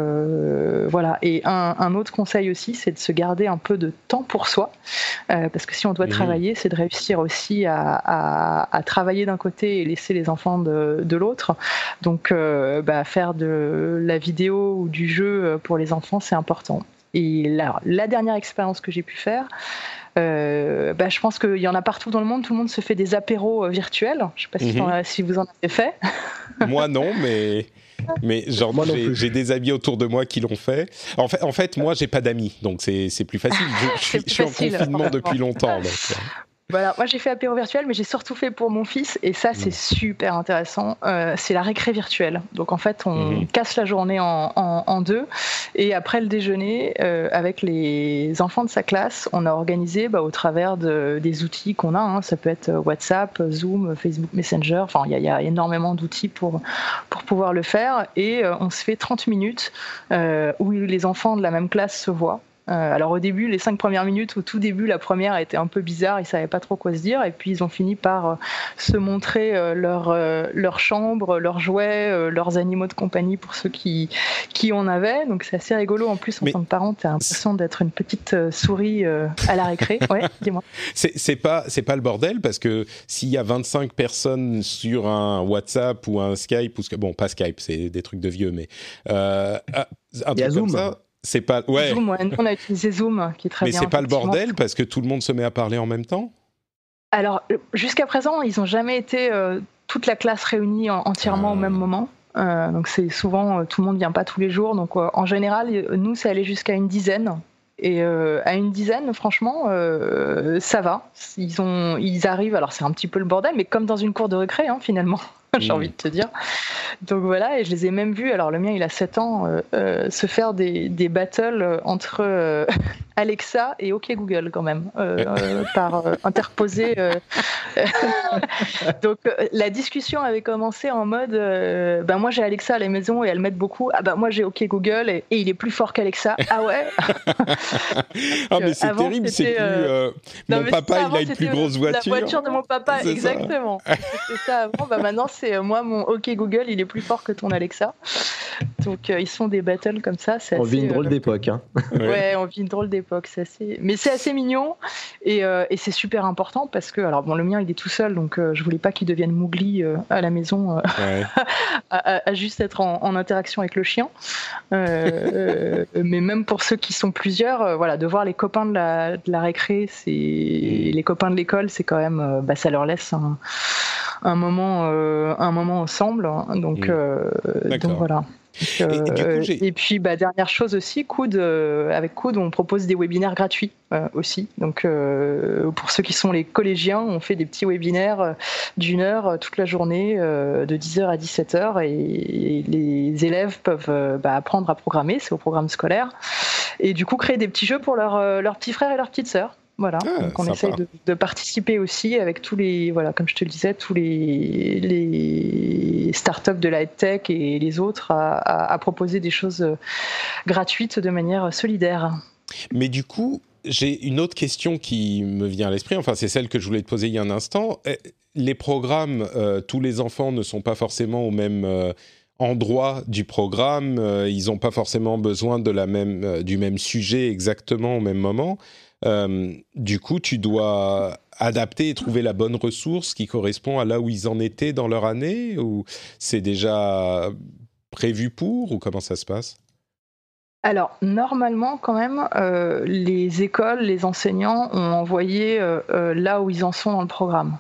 voilà. Et un, un autre conseil aussi, c'est de se garder un peu de temps pour soi. Euh, parce que si on doit travailler, c'est de réussir aussi à, travailler d'un côté et laisser les enfants de, l'autre. Donc, euh, bah, faire de la vidéo ou du jeu pour les enfants, c'est important. Et la, la dernière expérience que j'ai pu faire, euh, bah, je pense qu'il y en a partout dans le monde. Tout le monde se fait des apéros virtuels. Je ne sais pas mhm. si, vous en avez fait. Moi non, mais mais genre j'ai des amis autour de moi qui l'ont fait. En fait, en fait moi j'ai pas d'amis, donc c'est plus facile. Je, je suis, en confinement depuis longtemps. Donc. Euh. Voilà, moi j'ai fait apéro virtuel, mais j'ai surtout fait pour mon fils, et ça c'est mm. super intéressant. Euh, c'est la récré virtuelle. Donc en fait, on mm-hmm. casse la journée en, deux, et après le déjeuner, euh, avec les enfants de sa classe, on a organisé bah, au travers de, des outils qu'on a. Hein. ça peut être WhatsApp, Zoom, Facebook Messenger. Enfin, il y, a énormément d'outils pour pour pouvoir le faire, et euh, on se fait 30 minutes où les enfants de la même classe se voient. Euh, alors au début, les cinq premières minutes, au tout début, la première était un peu bizarre, ils savaient pas trop quoi se dire, et puis ils ont fini par euh, se montrer euh, leur leur chambre, leurs jouets, leurs animaux de compagnie pour ceux qui qui en avaient. Donc c'est assez rigolo. En plus, en tant que parent, as l'impression d'être une petite souris à la récré. Ouais, dis-moi. C'est pas c'est pas le bordel parce que s'il y a 25 personnes sur un WhatsApp ou un Skype ou bon pas Skype, c'est des trucs de vieux, mais un truc Zoom. comme ça c'est pas. Ouais. Zoom, on a utilisé Zoom, qui est très Mais c'est pas le bordel parce que tout le monde se met à parler en même temps? Alors, jusqu'à présent, ils n'ont jamais été euh, toute la classe réunie entièrement au même ah. moment. Euh, donc, c'est souvent, euh, tout le monde vient pas tous les jours. Donc, en général, nous, c'est allé jusqu'à une dizaine. Et à une dizaine, franchement, ça va. Ils, ont, ils arrivent, alors c'est un petit peu le bordel, mais comme dans une cour de récré, hein, finalement. j'ai envie de te dire. Donc voilà, et je les ai même vus, alors le mien il a 7 ans, euh, euh, se faire des, des battles entre, euh, Alexa et OK Google quand même, par interposé. Donc la discussion avait commencé en mode, ben moi j'ai Alexa à la maison et elle m'aide beaucoup. Ah ben moi j'ai OK Google et, il est plus fort qu'Alexa. Ah ouais? ah mais c'est terrible, c'est plus. mon papa il a une plus grosse voiture. La voiture de mon papa, exactement. c'est ça avant. Bah, maintenant c'est moi mon OK Google il est plus fort que ton Alexa. Donc ils sont des battles comme ça. On vit une drôle d'époque. Hein. ouais, on vit une drôle d'époque. C'est assez... Mais c'est assez mignon et, euh, et c'est super important parce que, alors bon, le mien il est tout seul donc euh, je voulais pas qu'il devienne mougli euh, à la maison à, juste être en, interaction avec le chien. mais même pour ceux qui sont plusieurs, voilà, de voir les copains de la, de la récré, c'est les copains de l'école, c'est quand même, bah, ça leur laisse un, un moment, un moment ensemble. Hein. donc, mm. donc voilà. Euh, et, puis, bah, dernière chose aussi, Coude, euh, avec Coude, on propose des webinaires gratuits euh, aussi. Donc, pour ceux qui sont les collégiens, on fait des petits webinaires d'une heure toute la journée, de 10h à 17h, et, les élèves peuvent bah, apprendre à programmer, c'est au programme scolaire, et du coup créer des petits jeux pour leurs petits frères et leurs petites sœurs. Voilà, ah, donc on essaye de, participer aussi avec tous les, voilà, comme je te le disais, tous les, les startups de la tech et les autres à, proposer des choses gratuites de manière solidaire. Mais du coup, j'ai une autre question qui me vient à l'esprit, enfin c'est celle que je voulais te poser il y a un instant. Eh, les programmes, euh, tous les enfants ne sont pas forcément au même... Euh, endroit du programme, euh, ils n'ont pas forcément besoin de la même, du même sujet exactement au même moment. Euh, du coup, tu dois adapter et trouver la bonne ressource qui correspond à là où ils en étaient dans leur année ou c'est déjà prévu pour ou comment ça se passe? Alors, normalement, quand même, euh, les écoles, les enseignants ont envoyé euh, là où ils en sont dans le programme.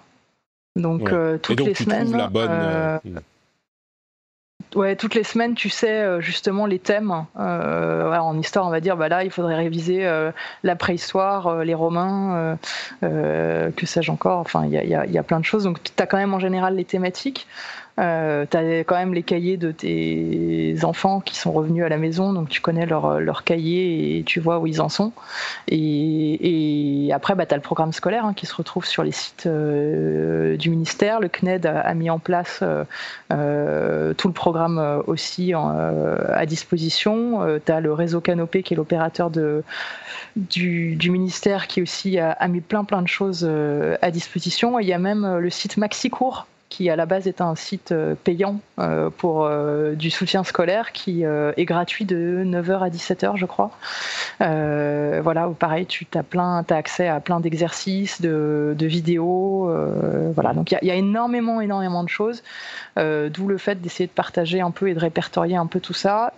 Donc, toutes les semaines. La bonne, hmm. Ouais, toutes les semaines, tu sais euh, justement les thèmes. Euh, en histoire, on va dire, bah là, il faudrait réviser euh, la préhistoire, les Romains, que sais-je encore. Enfin, il y a, y a, plein de choses. Donc, tu as quand même en général les thématiques. Euh, tu as quand même les cahiers de tes enfants qui sont revenus à la maison, donc tu connais leurs leur cahiers et tu vois où ils en sont. Et, après, bah, tu as le programme scolaire hein, qui se retrouve sur les sites euh, du ministère. Le CNED a, mis en place euh, euh tout le programme euh, aussi à disposition. tu as le réseau Canopé qui est l'opérateur du, ministère qui aussi a, a, mis plein plein de choses à disposition. Et il y a même le site MaxiCours qui à la base est un site euh, payant euh, pour euh, du soutien scolaire qui est gratuit de 9h à 17h, je crois. voilà, où pareil, tu as, plein, as accès à plein d'exercices, de, vidéos. voilà, donc il y, a énormément, énormément de choses, d'où le fait d'essayer de partager un peu et de répertorier un peu tout ça.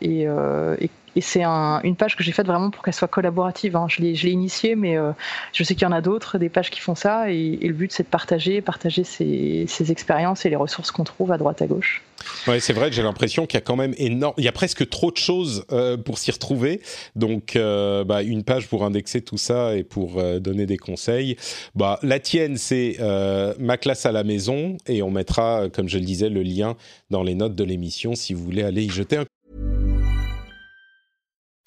Et c'est une page que j'ai faite vraiment pour qu'elle soit collaborative. Hein. Je l'ai initiée, mais euh, je sais qu'il y en a d'autres, des pages qui font ça. Et, le but, c'est de partager, partager ces, expériences et les ressources qu'on trouve à droite à gauche. Ouais, c'est vrai que j'ai l'impression qu'il y a quand même énorme, il y a presque trop de choses euh, pour s'y retrouver. Donc, euh, bah, une page pour indexer tout ça et pour donner des conseils. Bah, la tienne, c'est ma classe à la maison, et on mettra, comme je le disais, le lien dans les notes de l'émission si vous voulez aller y jeter un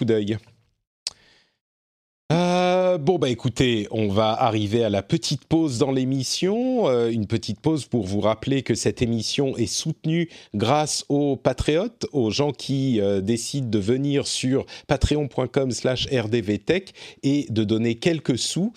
Coup d'œil. Euh, bon bah écoutez, on va arriver à la petite pause dans l'émission, euh, une petite pause pour vous rappeler que cette émission est soutenue grâce aux patriotes, aux gens qui euh, décident de venir sur patreon.com/rdvtech et de donner quelques sous.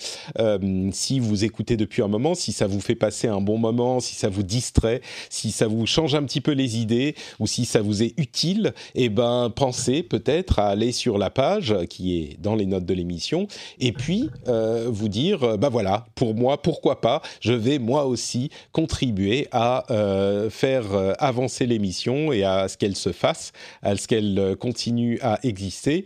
Si vous écoutez depuis un moment, si ça vous fait passer un bon moment, si ça vous distrait, si ça vous change un petit peu les idées ou si ça vous est utile, eh ben pensez peut-être à aller sur la page qui est dans les notes de l'émission vous dire, bah voilà, pour moi, pourquoi pas, je vais moi aussi contribuer à faire avancer l'émission et à ce qu'elle se fasse, à ce qu'elle continue à exister.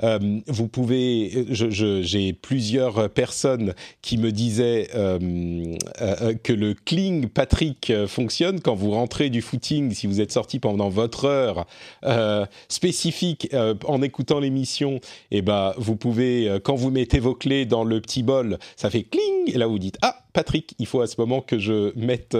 vous pouvez, j'ai plusieurs personnes qui me disaient que le cling Patrick fonctionne quand vous rentrez du footing, si vous êtes sorti pendant votre heure euh, spécifique euh, en écoutant l'émission, et eh ben vous pouvez, euh, quand vous mettez vos clés dans le petit bol, ça fait cling, et là vous dites ah Patrick, il faut à ce moment que je mette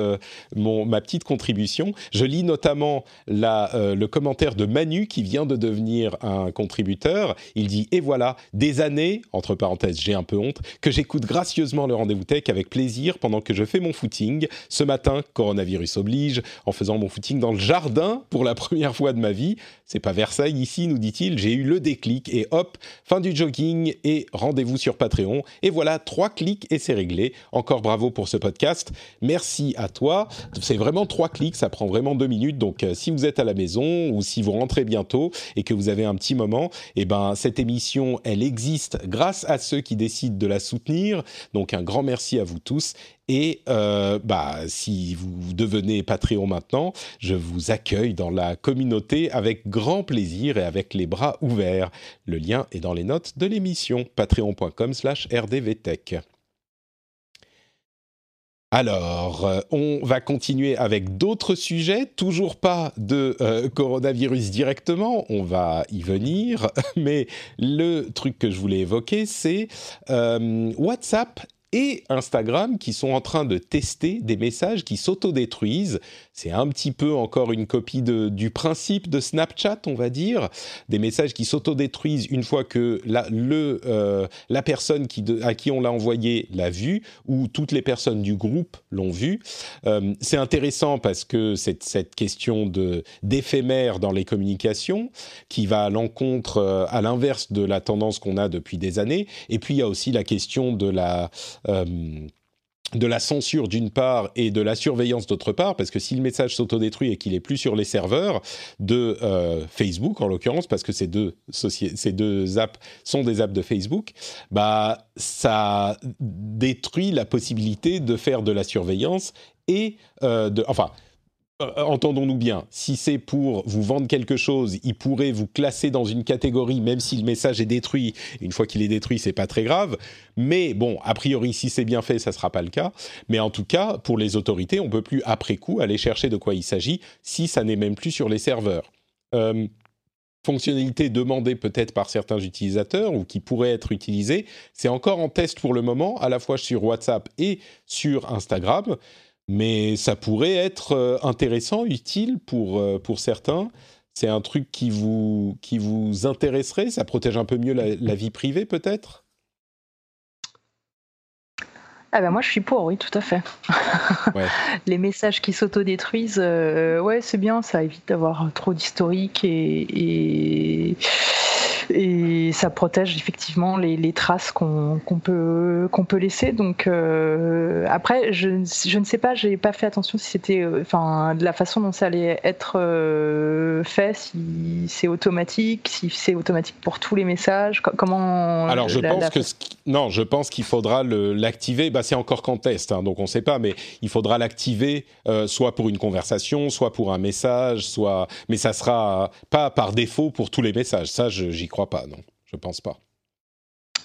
mon, ma petite contribution. Je lis notamment la, le commentaire de Manu qui vient de devenir un contributeur. Il dit Et voilà, des années, entre parenthèses, j'ai un peu honte, que j'écoute gracieusement le rendez-vous tech avec plaisir pendant que je fais mon footing. Ce matin, coronavirus oblige, en faisant mon footing dans le jardin pour la première fois de ma vie. C'est pas Versailles ici, nous dit-il. J'ai eu le déclic et hop, fin du jogging et rendez-vous sur Patreon. Et voilà, trois clics et c'est réglé. Encore bravo pour ce podcast. Merci à toi. C'est vraiment trois clics, ça prend vraiment deux minutes. Donc euh, si vous êtes à la maison ou si vous rentrez bientôt et que vous avez un petit moment, eh ben cette émission, elle existe grâce à ceux qui décident de la soutenir. Donc un grand merci à vous tous et euh, bah, si vous devenez Patreon maintenant, je vous accueille dans la communauté avec grand plaisir et avec les bras ouverts. Le lien est dans les notes de l'émission patreon.com/rdvtech. Alors, euh, on va continuer avec d'autres sujets, toujours pas de euh, coronavirus directement, on va y venir, mais le truc que je voulais évoquer, c'est WhatsApp et Instagram qui sont en train de tester des messages qui s'autodétruisent. C'est un petit peu encore une copie de, du principe de Snapchat, on va dire. Des messages qui s'autodétruisent une fois que la, euh, la personne qui à qui on l'a envoyé l'a vu ou toutes les personnes du groupe l'ont vu. Euh, c'est intéressant parce que c'est cette question de d'éphémère dans les communications qui va à l'encontre, euh, à l'inverse de la tendance qu'on a depuis des années. Et puis il y a aussi la question de la de la censure d'une part et de la surveillance d'autre part, parce que si le message s'autodétruit et qu'il est plus sur les serveurs de euh, Facebook en l'occurrence, parce que ces deux, ces deux apps sont des apps de Facebook, bah ça détruit la possibilité de faire de la surveillance et euh, de, enfin euh, entendons-nous bien, si c'est pour vous vendre quelque chose, il pourrait vous classer dans une catégorie, même si le message est détruit. Une fois qu'il est détruit, c'est pas très grave. Mais bon, a priori, si c'est bien fait, ça sera pas le cas. Mais en tout cas, pour les autorités, on peut plus après coup aller chercher de quoi il s'agit si ça n'est même plus sur les serveurs. Euh, fonctionnalité demandée peut-être par certains utilisateurs ou qui pourrait être utilisée, c'est encore en test pour le moment, à la fois sur WhatsApp et sur Instagram mais ça pourrait être euh, intéressant, utile pour, euh, pour certains. C'est un truc qui vous, qui vous intéresserait? Ça protège un peu mieux la, vie privée, peut-être? Ah ben moi je suis pour, oui, tout à fait. Les messages qui s'autodétruisent, euh, ouais, c'est bien, ça évite d'avoir trop d'historique et, et ça protège effectivement les, traces qu'on peut qu'on peut laisser. Donc euh, après, je, je, ne sais pas, j'ai pas fait attention si c'était, euh, enfin, de la façon dont ça allait être euh, fait, si c'est automatique, si c'est automatique pour tous les messages, comment. Alors je pense que non, je pense qu'il faudra l'activer. Bah, c'est encore qu'en test, hein, donc on ne sait pas, mais il faudra l'activer soit pour une conversation, soit pour un message, soit, mais ça sera pas par défaut pour tous les messages. Ça, j'y crois pas, non. Je pense pas.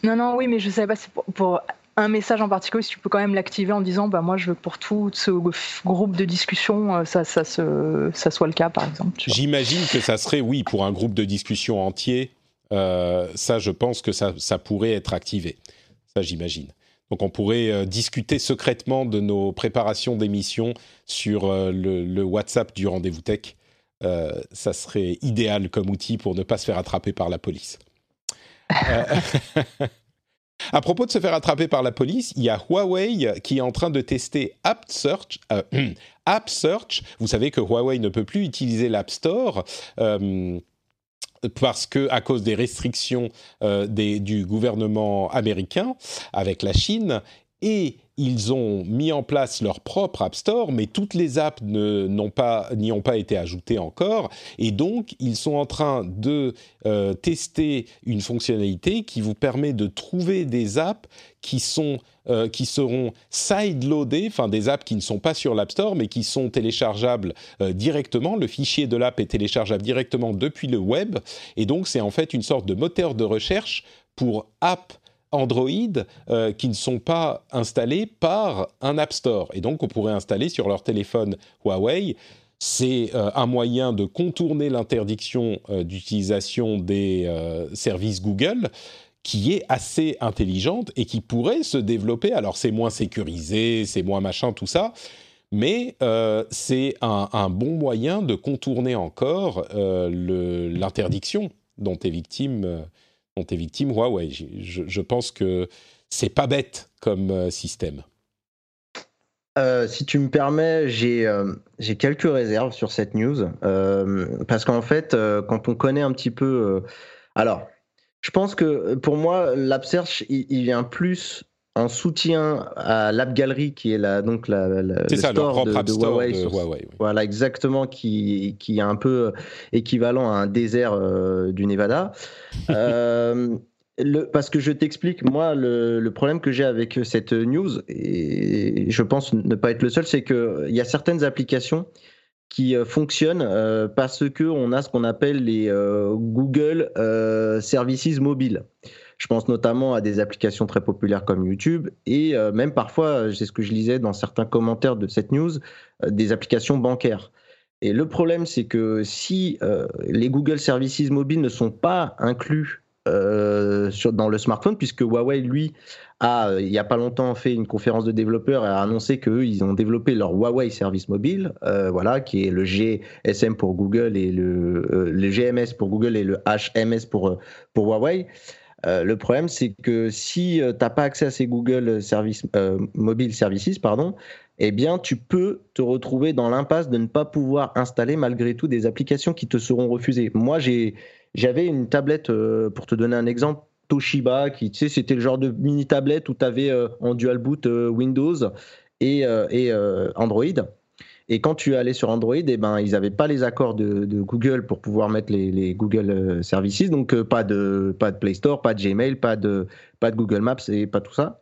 Non, non, oui, mais je savais pas si pour, un message en particulier, si tu peux quand même l'activer en disant, bah moi, je veux pour tout ce groupe de discussion, euh, ça, ça, ça soit le cas, par exemple. J'imagine que ça serait, oui, pour un groupe de discussion entier. Euh, ça, je pense que ça, ça pourrait être activé. Ça, j'imagine. Donc, on pourrait euh, discuter secrètement de nos préparations d'émissions sur le, le, WhatsApp du rendez-vous tech euh, ça serait idéal comme outil pour ne pas se faire attraper par la police. Euh, à propos de se faire attraper par la police, il y a Huawei qui est en train de tester App Search. Euh, App Search, vous savez que Huawei ne peut plus utiliser l'App Store parce que à cause des restrictions du gouvernement américain avec la Chine et ils ont mis en place leur propre App Store, mais toutes les apps n'y ont pas été ajoutées encore, et donc ils sont en train de euh, tester une fonctionnalité qui vous permet de trouver des apps qui sont euh, qui seront side-loadées, enfin des apps qui ne sont pas sur l'App Store, mais qui sont téléchargeables euh, directement. Le fichier de l'app est téléchargeable directement depuis le web, et donc c'est en fait une sorte de moteur de recherche pour apps Android euh, qui ne sont pas installés par un App Store. Et donc, on pourrait installer sur leur téléphone Huawei. C'est euh, un moyen de contourner l'interdiction euh, d'utilisation des services Google qui est assez intelligente et qui pourrait se développer. Alors, c'est moins sécurisé, c'est moins machin, tout ça. Mais c'est un, bon moyen de contourner encore l'interdiction dont est victime dont est victime Huawei. Je, je pense que c'est pas bête comme euh, système. Euh, si tu me permets, j'ai euh, quelques réserves sur cette news. parce qu'en fait, quand on connaît un petit peu. alors, je pense que pour moi, l'AppSearch, il, il, vient plus en soutien à l'App Gallery, qui est la, donc la, le store de, Huawei. Voilà, exactement, qui, qui est un peu équivalent à un désert euh, du Nevada. Euh, le, parce que je t'explique, moi, le, le, problème que j'ai avec cette news, et je pense ne pas être le seul, c'est qu'il y a certaines applications qui euh, fonctionnent parce qu'on a ce qu'on appelle les Google Services Mobile. Je pense notamment à des applications très populaires comme YouTube et euh, même parfois, c'est ce que je lisais dans certains commentaires de cette news, euh, des applications bancaires. Et le problème, c'est que si euh, les Google Services mobiles ne sont pas inclus dans le smartphone, puisque Huawei, lui, a, il n'y a pas longtemps, fait une conférence de développeurs et a annoncé qu'eux, ils ont développé leur Huawei Service Mobile, voilà, qui est le GSM pour Google et le, le GMS pour Google et le HMS pour, pour Huawei. Euh, le problème, c'est que si euh, tu n'as pas accès à ces Google euh, Mobile Services, pardon, eh bien, tu peux te retrouver dans l'impasse de ne pas pouvoir installer malgré tout des applications qui te seront refusées. Moi, j'avais une tablette, pour te donner un exemple, Toshiba, qui, c'était le genre de mini tablette où tu avais en dual boot Windows et Android. Et quand tu allais sur Android, eh ben, ils n'avaient pas les accords de, Google pour pouvoir mettre les, Google euh, Services. Donc, euh, pas, de, pas de Play Store, pas de Gmail, pas de, pas de Google Maps et pas tout ça.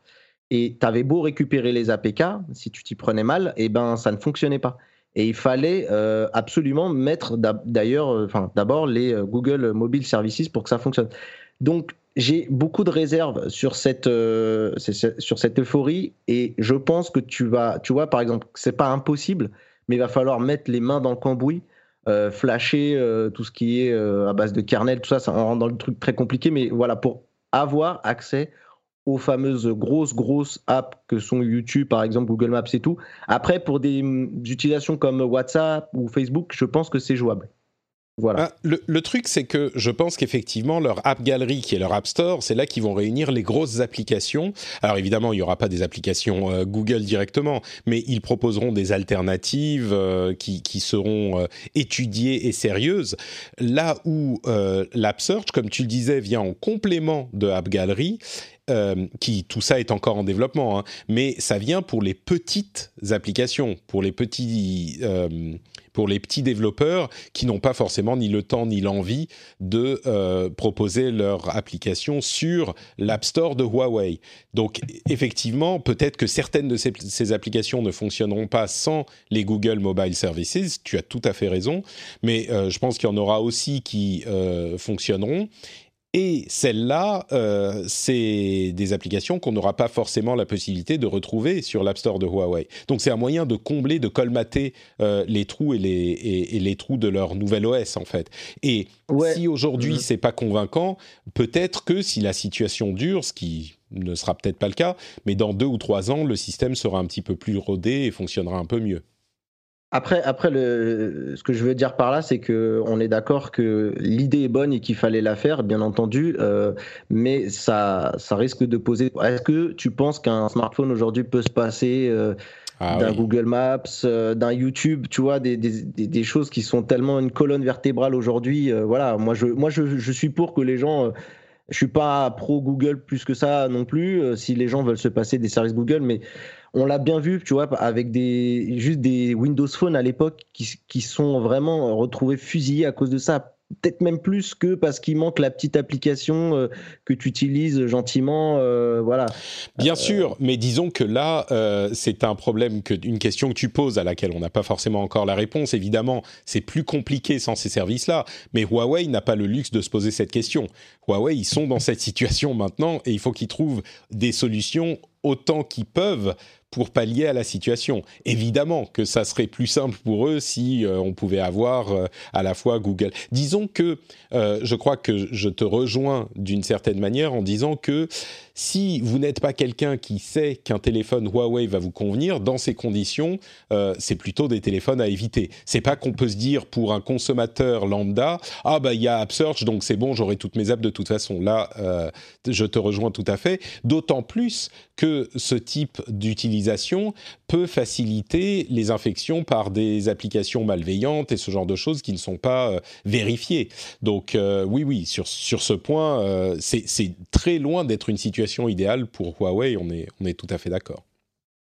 Et tu avais beau récupérer les APK, si tu t'y prenais mal, eh ben, ça ne fonctionnait pas. Et il fallait euh, absolument mettre d'ailleurs, enfin, d'abord les Google Mobile Services pour que ça fonctionne. Donc, j'ai beaucoup de réserves sur cette, sur cette euphorie et je pense que tu vas, tu vois, par exemple, c'est pas impossible mais il va falloir mettre les mains dans le cambouis, euh, flasher euh, tout ce qui est euh, à base de kernel, tout ça, ça rend dans le truc très compliqué, mais voilà, pour avoir accès aux fameuses grosses, grosses apps que sont YouTube, par exemple, Google Maps et tout. Après, pour des mm, utilisations comme WhatsApp ou Facebook, je pense que c'est jouable. Ah, le, truc, c'est que je pense qu'effectivement, leur App Gallery, qui est leur App Store, c'est là qu'ils vont réunir les grosses applications. Alors évidemment, il n'y aura pas des applications euh, Google directement, mais ils proposeront des alternatives euh, qui, seront euh, étudiées et sérieuses. Là où l'App Search, comme tu le disais, vient en complément de App Gallery, qui tout ça est encore en développement, hein, mais ça vient pour les petites applications, pour les petits, pour les petits développeurs qui n'ont pas forcément ni le temps ni l'envie de euh, proposer leur application sur l'App Store de Huawei. Donc effectivement, peut-être que certaines de ces, ces, applications ne fonctionneront pas sans les Google Mobile Services. Tu as tout à fait raison, mais je pense qu'il y en aura aussi qui fonctionneront. Et celles-là, euh, c'est des applications qu'on n'aura pas forcément la possibilité de retrouver sur l'App Store de Huawei. Donc c'est un moyen de combler, de colmater euh, les trous et les, et, les trous de leur nouvel OS en fait. Et si aujourd'hui ce mmh. c'est pas convaincant, peut-être que si la situation dure, ce qui ne sera peut-être pas le cas, mais dans deux ou trois ans, le système sera un petit peu plus rodé et fonctionnera un peu mieux. Après, après le, ce que je veux dire par là, c'est que on est d'accord que l'idée est bonne et qu'il fallait la faire, bien entendu, euh, mais ça, ça risque de poser. Est-ce que tu penses qu'un smartphone aujourd'hui peut se passer euh, ah d'un Google Maps, euh, d'un YouTube, tu vois, des, des, des, choses qui sont tellement une colonne vertébrale aujourd'hui. voilà, moi, je, moi, je, je, suis pour que les gens. je suis pas pro Google plus que ça non plus. si les gens veulent se passer des services Google, mais on l'a bien vu, tu vois, avec des juste des Windows Phone à l'époque qui, qui sont vraiment retrouvés fusillés à cause de ça peut-être même plus que parce qu'il manque la petite application euh, que tu utilises gentiment, euh, voilà. Bien euh, sûr, mais disons que là, c'est un problème, que, une question que tu poses à laquelle on n'a pas forcément encore la réponse. Évidemment, c'est plus compliqué sans ces services-là, mais Huawei n'a pas le luxe de se poser cette question. Huawei, ils sont dans cette situation maintenant et il faut qu'ils trouvent des solutions autant qu'ils peuvent pour pallier à la situation. Évidemment que ça serait plus simple pour eux si euh, on pouvait avoir euh, à la fois Google. Disons que euh, je crois que je te rejoins d'une certaine manière en disant que si vous n'êtes pas quelqu'un qui sait qu'un téléphone Huawei va vous convenir, dans ces conditions, c'est plutôt des téléphones à éviter. C'est pas qu'on peut se dire pour un consommateur lambda, ah bah il y a AppSearch donc c'est bon, j'aurai toutes mes apps de toute façon. Là, je te rejoins tout à fait. D'autant plus que ce type d'utilisation peut faciliter les infections par des applications malveillantes et ce genre de choses qui ne sont pas euh, vérifiées. Donc euh, oui, oui, sur, sur ce point, euh, c'est très loin d'être une situation idéale pour Huawei, on est, on est tout à fait d'accord.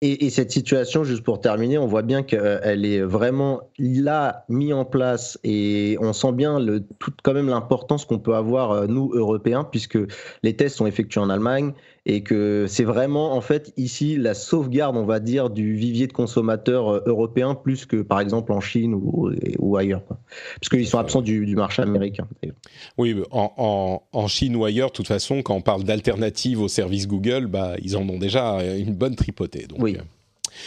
Et, cette situation, juste pour terminer, on voit bien qu'elle est vraiment là, mise en place et on sent bien le, tout, quand même l'importance qu'on peut avoir, nous, Européens, puisque les tests sont effectués en Allemagne et que c'est vraiment en fait ici la sauvegarde, on va dire, du vivier de consommateurs euh, européens plus que par exemple en Chine ou, ou ailleurs, parce qu'ils sont absents du, marché américain. Oui, en, en, Chine ou ailleurs, de toute façon, quand on parle d'alternatives au service Google, bah, ils en ont déjà une bonne tripotée. Donc, oui, euh.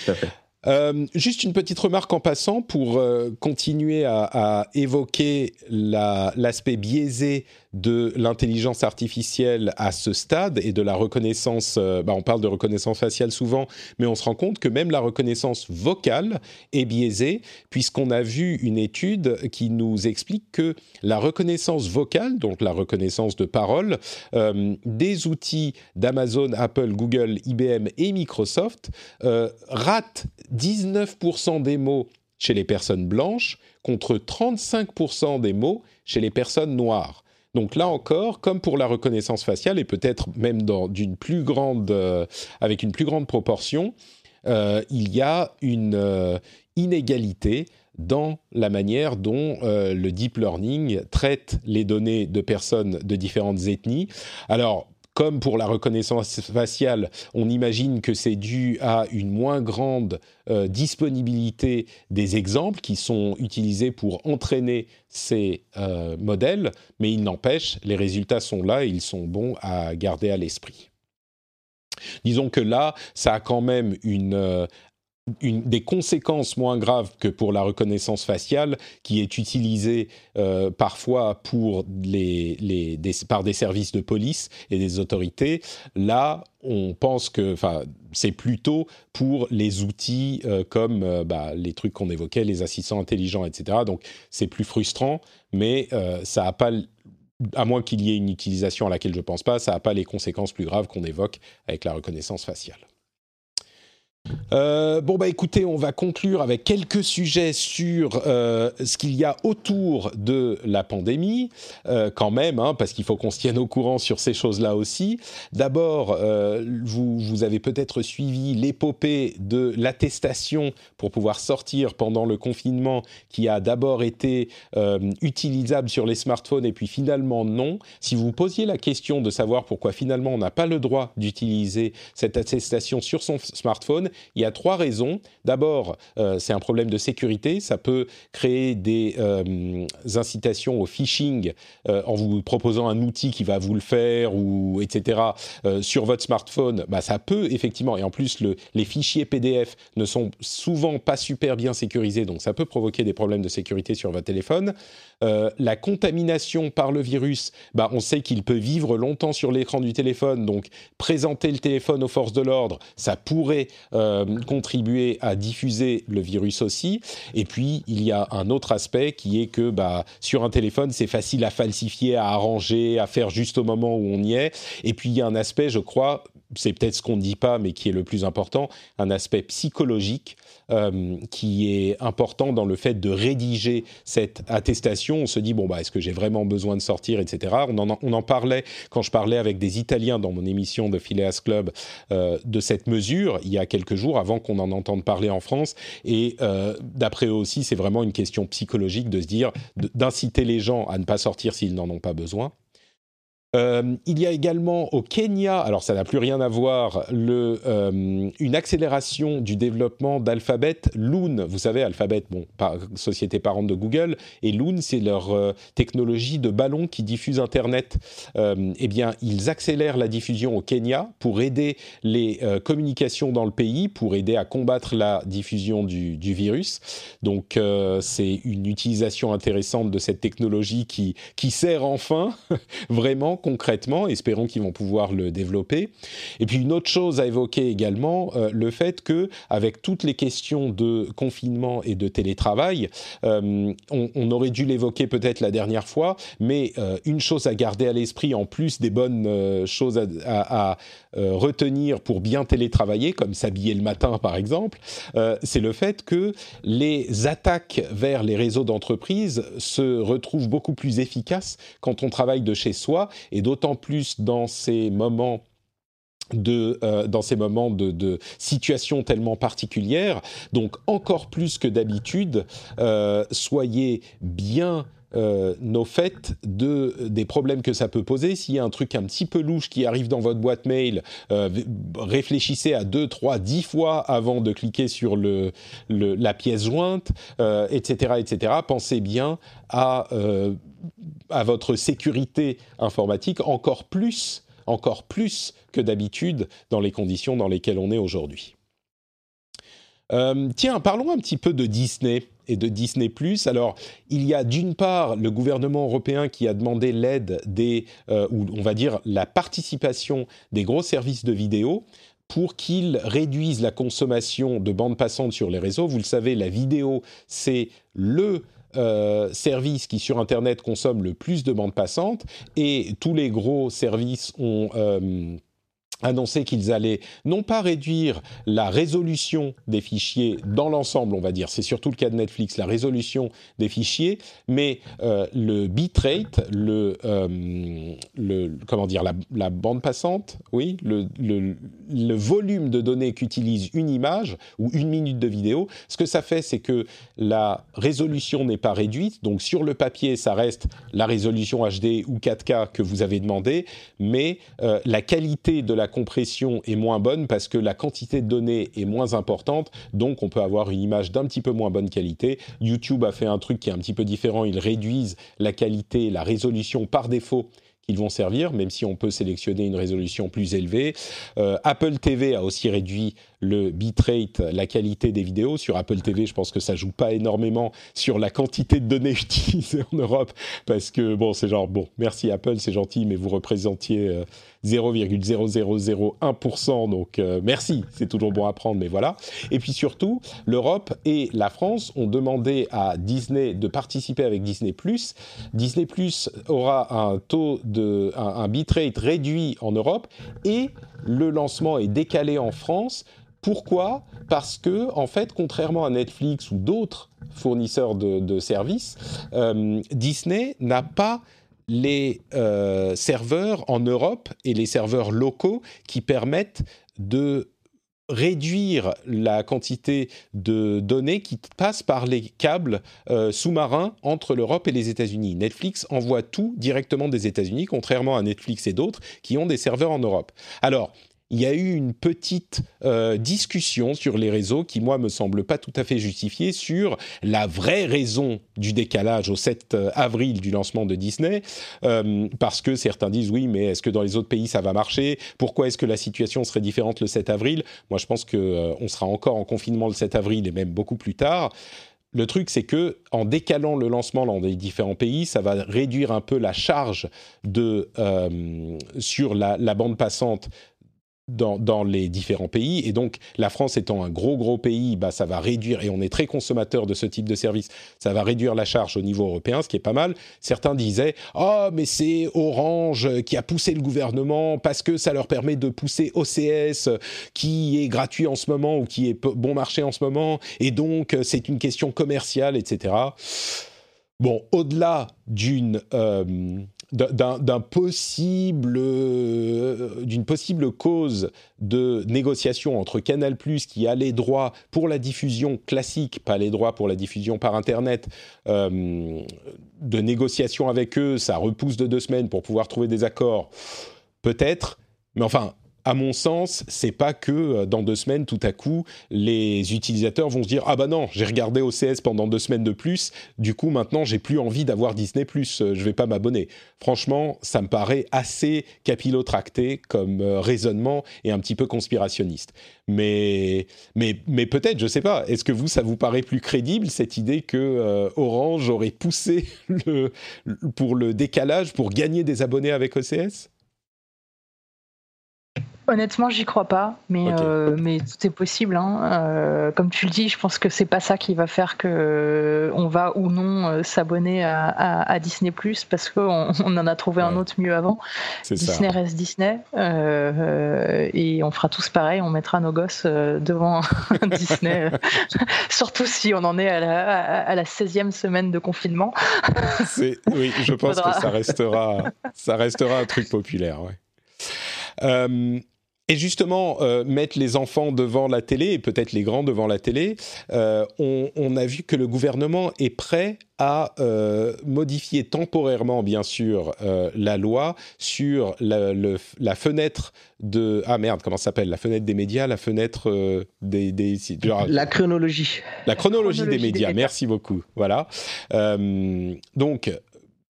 tout à fait. Euh, juste une petite remarque en passant pour continuer à, à évoquer l'aspect biaisé de l'intelligence artificielle à ce stade et de la reconnaissance, euh, bah on parle de reconnaissance faciale souvent, mais on se rend compte que même la reconnaissance vocale est biaisée, puisqu'on a vu une étude qui nous explique que la reconnaissance vocale, donc la reconnaissance de parole, euh, des outils d'Amazon, Apple, Google, IBM et Microsoft euh, rate 19% des mots chez les personnes blanches contre 35% des mots chez les personnes noires. Donc là encore, comme pour la reconnaissance faciale et peut-être même d'une plus grande, euh, avec une plus grande proportion, euh, il y a une euh, inégalité dans la manière dont le deep learning traite les données de personnes de différentes ethnies. Alors, comme pour la reconnaissance faciale, on imagine que c'est dû à une moins grande euh, disponibilité des exemples qui sont utilisés pour entraîner ces euh, modèles, mais il n'empêche, les résultats sont là et ils sont bons à garder à l'esprit. Disons que là, ça a quand même une euh, des conséquences moins graves que pour la reconnaissance faciale, qui est utilisée euh, parfois par des services de police et des autorités. Là, on pense que c'est plutôt pour les outils euh, comme euh, bah, les trucs qu'on évoquait, les assistants intelligents, etc. Donc c'est plus frustrant, mais ça n'a pas à moins qu'il y ait une utilisation à laquelle je ne pense pas, ça n'a pas les conséquences plus graves qu'on évoque avec la reconnaissance faciale. Euh, bon bah écoutez, on va conclure avec quelques sujets sur euh, ce qu'il y a autour de la pandémie, euh, quand même, hein, parce qu'il faut qu'on se tienne au courant sur ces choses-là aussi. D'abord, vous, vous avez peut-être suivi l'épopée de l'attestation pour pouvoir sortir pendant le confinement, qui a d'abord été utilisable sur les smartphones et puis finalement non. Si vous posiez la question de savoir pourquoi finalement on n'a pas le droit d'utiliser cette attestation sur son smartphone, il y a trois raisons. D'abord, euh, c'est un problème de sécurité. Ça peut créer des euh, incitations au phishing euh, en vous proposant un outil qui va vous le faire ou etc. sur votre smartphone. Bah, ça peut effectivement. Et en plus, les fichiers PDF ne sont souvent pas super bien sécurisés, donc ça peut provoquer des problèmes de sécurité sur votre téléphone. La contamination par le virus, bah, on sait qu'il peut vivre longtemps sur l'écran du téléphone, donc présenter le téléphone aux forces de l'ordre, ça pourrait euh, contribuer à diffuser le virus aussi. Et puis, il y a un autre aspect qui est que bah, sur un téléphone, c'est facile à falsifier, à arranger, à faire juste au moment où on y est. Et puis, il y a un aspect, je crois, c'est peut-être ce qu'on ne dit pas, mais qui est le plus important, un aspect psychologique euh, qui est important dans le fait de rédiger cette attestation. On se dit, bon, bah, est-ce que j'ai vraiment besoin de sortir, etc. On en, parlait quand je parlais avec des Italiens dans mon émission de Phileas Club euh, de cette mesure il y a quelques jours, avant qu'on en entende parler en France. Et euh, d'après eux aussi, c'est vraiment une question psychologique de se dire, d'inciter les gens à ne pas sortir s'ils n'en ont pas besoin. Euh, il y a également au Kenya, alors ça n'a plus rien à voir, euh, une accélération du développement d'Alphabet. Loon, vous savez, Alphabet, bon, société parente de Google, et Loon, c'est leur euh, technologie de ballon qui diffuse Internet. eh bien, ils accélèrent la diffusion au Kenya pour aider les communications dans le pays, pour aider à combattre la diffusion du, virus. Donc, c'est une utilisation intéressante de cette technologie qui sert enfin vraiment concrètement. Espérons qu'ils vont pouvoir le développer. Et puis une autre chose à évoquer également, euh, le fait que avec toutes les questions de confinement et de télétravail, euh, on, aurait dû l'évoquer peut-être la dernière fois, mais euh, une chose à garder à l'esprit en plus des bonnes choses à, retenir pour bien télétravailler, comme s'habiller le matin par exemple, c'est le fait que les attaques vers les réseaux d'entreprise se retrouvent beaucoup plus efficaces quand on travaille de chez soi et d'autant plus dans ces moments de, euh, ces moments de, de, situation tellement particulière. Donc encore plus que d'habitude, euh, soyez bien euh, nos faits de, des problèmes que ça peut poser. S'il y a un truc un petit peu louche qui arrive dans votre boîte mail, réfléchissez à deux, trois, dix fois avant de cliquer sur le, la pièce jointe, etc., etc. Pensez bien à à votre sécurité informatique encore plus, encore plus que d'habitude dans les conditions dans lesquelles on est aujourd'hui. Euh, tiens, parlons un petit peu de Disney et de Disney ⁇ Alors, il y a d'une part le gouvernement européen qui a demandé l'aide des, euh, ou on va dire la participation des gros services de vidéo pour qu'ils réduisent la consommation de bandes passantes sur les réseaux. Vous le savez, la vidéo, c'est le euh, service qui sur Internet consomme le plus de bandes passantes et tous les gros services ont... Euh, annoncé qu'ils allaient non pas réduire la résolution des fichiers dans l'ensemble, on va dire, c'est surtout le cas de Netflix, la résolution des fichiers, mais euh, le bitrate, le, euh, le comment dire, la, bande passante, oui, le volume de données qu'utilise une image ou une minute de vidéo, ce que ça fait, c'est que la résolution n'est pas réduite, donc sur le papier, ça reste la résolution HD ou 4K que vous avez demandé, mais euh, la qualité de la compression est moins bonne parce que la quantité de données est moins importante, donc on peut avoir une image d'un petit peu moins bonne qualité. YouTube a fait un truc qui est un petit peu différent, ils réduisent la qualité, la résolution par défaut qu'ils vont servir, même si on peut sélectionner une résolution plus élevée. Euh, Apple TV a aussi réduit le bitrate, la qualité des vidéos. Sur Apple TV, je pense que ça joue pas énormément sur la quantité de données utilisées en Europe, parce que bon, c'est genre, bon, merci Apple, c'est gentil, mais vous représentiez 0,0001%, euh, donc euh, merci, c'est toujours bon à prendre, mais voilà. Et puis surtout, l'Europe et la France ont demandé à Disney de participer avec Disney+. Disney+, aura un taux de, un, un bitrate réduit en Europe et le lancement est décalé en France pourquoi? Parce que, en fait, contrairement à Netflix ou d'autres fournisseurs de, services, euh, Disney n'a pas les euh, serveurs en Europe et les serveurs locaux qui permettent de réduire la quantité de données qui passent par les câbles euh, sous-marins entre l'Europe et les États-Unis. Netflix envoie tout directement des États-Unis, contrairement à Netflix et d'autres qui ont des serveurs en Europe. Alors, il y a eu une petite euh, discussion sur les réseaux qui, moi, me semble pas tout à fait justifiée sur la vraie raison du décalage au 7 euh, avril du lancement de Disney, euh, parce que certains disent oui, mais est-ce que dans les autres pays ça va marcher? Pourquoi est-ce que la situation serait différente le 7 avril? Moi, je pense qu'on on sera encore en confinement le 7 avril et même beaucoup plus tard. Le truc, c'est que en décalant le lancement dans les différents pays, ça va réduire un peu la charge de, sur la bande passante dans, les différents pays. Et donc, la France étant un gros, gros pays, bah, ça va réduire, et on est très consommateur de ce type de service, ça va réduire la charge au niveau européen, ce qui est pas mal. Certains disaient Oh, mais c'est Orange qui a poussé le gouvernement parce que ça leur permet de pousser OCS qui est gratuit en ce moment ou qui est bon marché en ce moment, et donc c'est une question commerciale, etc. Bon, au-delà d'une euh, possible euh, d'une possible cause de négociation entre Canal+ qui a les droits pour la diffusion classique, pas les droits pour la diffusion par internet, euh, de négociation avec eux, ça repousse de deux semaines pour pouvoir trouver des accords, peut-être. Mais enfin, à mon sens, c'est pas que euh, dans deux semaines, tout à coup, les utilisateurs vont se dire ah bah non, j'ai regardé OCS pendant deux semaines de plus, du coup maintenant j'ai plus envie d'avoir Disney Plus, euh, je vais pas m'abonner. Franchement, ça me paraît assez capillotracté comme euh, raisonnement et un petit peu conspirationniste. Mais mais mais peut-être, je sais pas. Est-ce que vous, ça vous paraît plus crédible cette idée que Orange aurait poussé pour le décalage pour gagner des abonnés avec OCS Honnêtement, j'y crois pas, mais, euh, mais tout est possible. Hein. Euh, comme tu le dis, je pense que c'est pas ça qui va faire que euh, on va ou non s'abonner à, Disney Plus parce qu'on on en a trouvé un autre mieux avant. Disney reste Disney et on fera tous pareil. On mettra nos gosses devant Disney, surtout si on en est à la, à la 16e semaine de confinement. oui, je pense que ça restera, ça restera un truc populaire. Ouais. Et justement, euh, mettre les enfants devant la télé, et peut-être les grands devant la télé, euh, on, a vu que le gouvernement est prêt à euh, modifier temporairement, bien sûr, la loi sur la, fenêtre de... Ah merde, comment ça s'appelle? La fenêtre des médias, la fenêtre des... des la chronologie. La chronologie, des, médias, merci beaucoup. Voilà. donc,